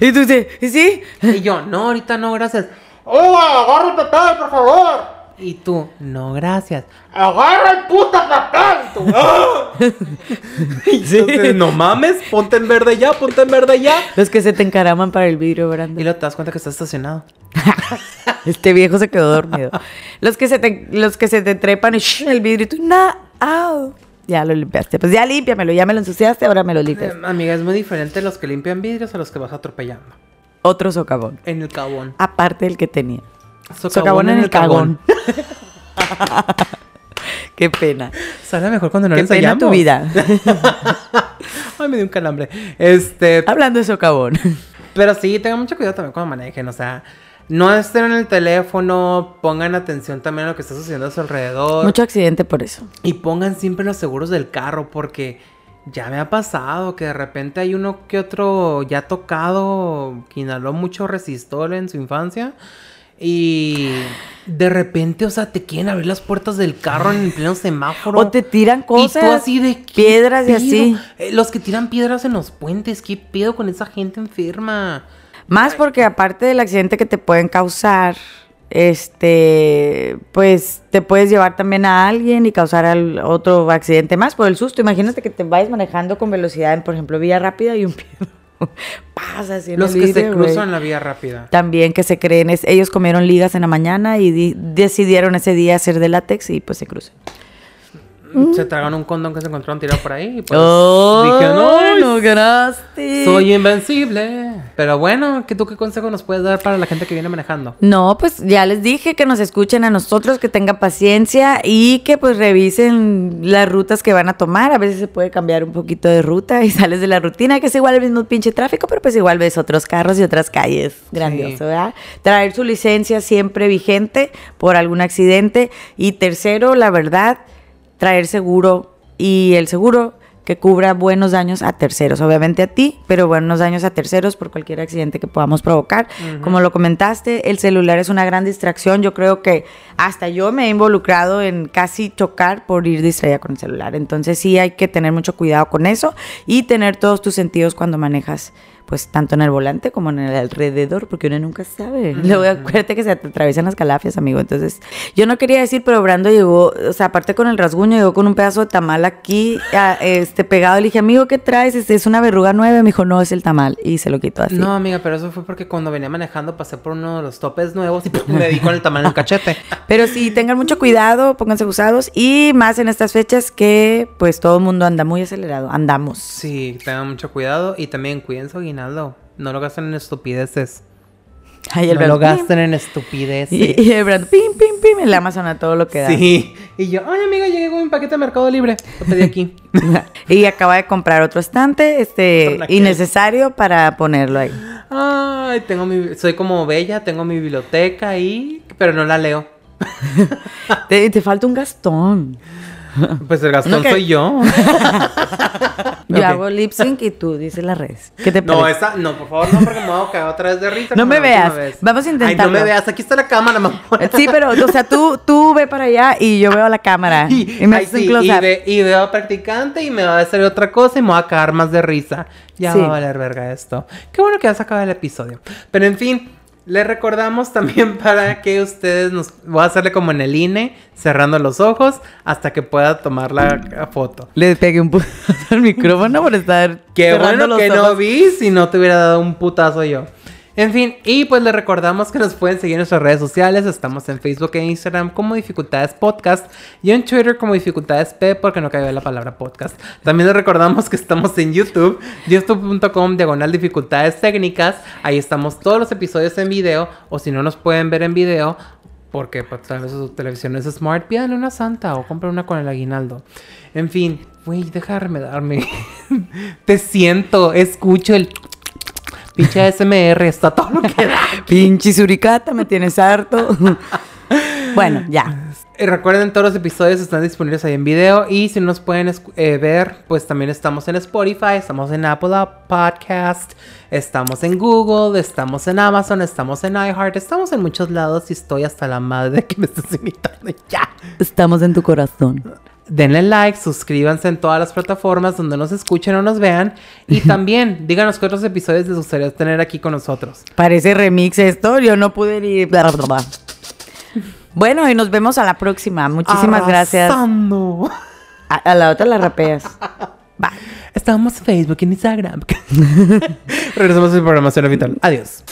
S1: y tú dices, ¿y sí?
S2: Y yo, no, ahorita no, gracias.
S3: Oiga, agarra el papel, por favor.
S2: Y tú, no, gracias.
S3: Agarra el puto papel. Tú, ¡ah!
S2: Entonces, no mames, ponte en verde ya, ponte en verde ya.
S1: Los que se te encaraman para el vidrio, Brandon.
S2: Y luego te das cuenta que estás estacionado.
S1: Este viejo se quedó dormido. los que se te, los que se te trepan y shh, el vidrio y tú, no, au. Ya lo limpiaste. Pues ya límpiamelo, ya me lo ensuciaste, ahora me lo limpias.
S2: Eh, amiga, es muy diferente los que limpian vidrios a los que vas atropellando.
S1: Otro socavón.
S2: En el cabón.
S1: Aparte del que tenía.
S2: Socavón
S1: en el cagón. Qué pena.
S2: Sale mejor cuando no
S1: Qué
S2: lo
S1: pena tu vida.
S2: Ay, me dio un calambre. Este,
S1: Hablando de socavón.
S2: pero sí, tengan mucho cuidado también cuando manejen, o sea, no estén en el teléfono, pongan atención también a lo que está sucediendo a su alrededor.
S1: Mucho accidente por eso.
S2: Y pongan siempre los seguros del carro porque ya me ha pasado que de repente hay uno que otro ya tocado que inhaló mucho resistol en su infancia y de repente, o sea, te quieren abrir las puertas del carro en el pleno semáforo.
S1: O te tiran
S2: Y
S1: cosas.
S2: tú así de ¿qué
S1: piedras y así.
S2: Eh, los que tiran piedras en los puentes, ¿qué pedo con esa gente enferma?
S1: Más porque aparte del accidente que te pueden causar, este, pues te puedes llevar también a alguien y causar al- otro accidente más por el susto. Imagínate que te vayas manejando con velocidad en, por ejemplo, vía rápida y un pie pasa así
S2: Los que se cruzan la vía rápida.
S1: También que se creen, es- ellos comieron ligas en la mañana y di- decidieron ese día hacer de látex y pues se cruzan.
S2: Se tragan un condón que se encontraron tirado por ahí y pues
S1: ¡Oh,
S2: dije, no,
S1: no ganaste!
S2: Soy invencible. Pero bueno, ¿qué, ¿tú qué consejo nos puedes dar para la gente que viene manejando?
S1: No, pues ya les dije que nos escuchen a nosotros, que tengan paciencia y que pues revisen las rutas que van a tomar. A veces se puede cambiar un poquito de ruta y sales de la rutina, que es igual el mismo pinche tráfico, pero pues igual ves otros carros y otras calles. Grandioso, ¿verdad? Traer su licencia siempre vigente por algún accidente. Y tercero, la verdad, traer seguro y el seguro que cubra buenos daños a terceros, obviamente a ti, pero buenos daños a terceros por cualquier accidente que podamos provocar. Como lo comentaste, el celular es una gran distracción. Yo creo que hasta yo me he involucrado en casi chocar por ir distraída con el celular. Entonces sí hay que tener mucho cuidado con eso y tener todos tus sentidos cuando manejas pues tanto en el volante como en el alrededor, porque uno nunca sabe. Luego acuérdate que se atraviesan las calafias, amigo. Entonces, yo no quería decir, pero Brando llegó, o sea, aparte con el rasguño, llegó con un pedazo de tamal aquí, a- este pegado. Le dije, amigo, ¿qué traes? Este, es una verruga nueva. Me dijo, no, es el tamal. Y se lo quitó así.
S2: No, amiga, pero eso fue porque cuando venía manejando pasé por uno de los topes nuevos y ¡pum! me di con el tamaño del cachete.
S1: Pero sí, tengan mucho cuidado, pónganse usados y más en estas fechas que pues todo el mundo anda muy acelerado. Andamos.
S2: Sí, tengan mucho cuidado y también cuiden su No lo gasten en estupideces.
S1: Ay, el
S2: no lo gasten en estupideces.
S1: Y, y el Brando, pim, pim, pim, el Amazon a todo lo que da.
S2: Sí. Y yo, ay, amiga, llegué con mi paquete de Mercado Libre. Lo pedí aquí.
S1: y acaba de comprar otro estante, este, innecesario para ponerlo ahí.
S2: Ay, tengo mi... Soy como bella, tengo mi biblioteca ahí, pero no la leo.
S1: Te, te falta un gastón.
S2: Pues el gastón
S1: No,
S2: soy yo.
S1: Yo
S2: Ok.
S1: hago lip sync y tú dices las redes. ¿Qué te
S2: No, esa, no, por favor, no, porque me voy a caer otra vez de risa.
S1: No me veas. Vamos a
S2: Ay, no me veas. Aquí está la cámara, mamá.
S1: Sí, pero, o sea, tú, tú ve para allá y yo veo la cámara. Y, me
S2: Ay,
S1: haces un
S2: sí, y, ve- y veo a practicante y me va a hacer otra cosa y me va a cagar más de risa. Ya
S1: Sí.
S2: va a valer verga esto. Qué bueno que ya se acaba el episodio. Pero en fin, les recordamos también para que ustedes nos... Voy a hacerle como en el INE, cerrando los ojos hasta que pueda tomar la foto.
S1: Le pegué un putazo al micrófono por estar
S2: Qué bueno
S1: los
S2: que no vi si no te hubiera dado un putazo yo. En fin, y pues les recordamos que nos pueden seguir en nuestras redes sociales. Estamos en Facebook e Instagram como Dificultades Podcast y en Twitter como Dificultades P porque no cayó la palabra podcast. También les recordamos que estamos en YouTube, youtube.com diagonal dificultades técnicas. Ahí estamos todos los episodios en video o si no nos pueden ver en video porque pues, tal vez su televisión es smart, pídanle una santa o compren una con el aguinaldo. En fin, güey, deja de remedarme. Te siento, escucho el pinche SMR, está todo lo que da.
S1: Pinche suricata, me tienes harto. bueno, ya.
S2: Y recuerden, todos los episodios están disponibles ahí en video. Y si no nos pueden eh, ver, pues también estamos en Spotify, estamos en Apple Podcast, estamos en Google, estamos en Amazon, estamos en iHeart, estamos en muchos lados y estoy hasta la madre de que me estés imitando. Ya.
S1: Estamos en tu corazón.
S2: Denle like, suscríbanse en todas las plataformas donde nos escuchen o nos vean. Y también díganos qué otros episodios les gustaría tener aquí con nosotros.
S1: Parece remix esto, yo no pude ni... Bueno, y nos vemos a la próxima. Muchísimas gracias. A la otra la rapeas. Bye.
S2: Estamos en Facebook y en Instagram. Regresamos a su programación vital. Adiós.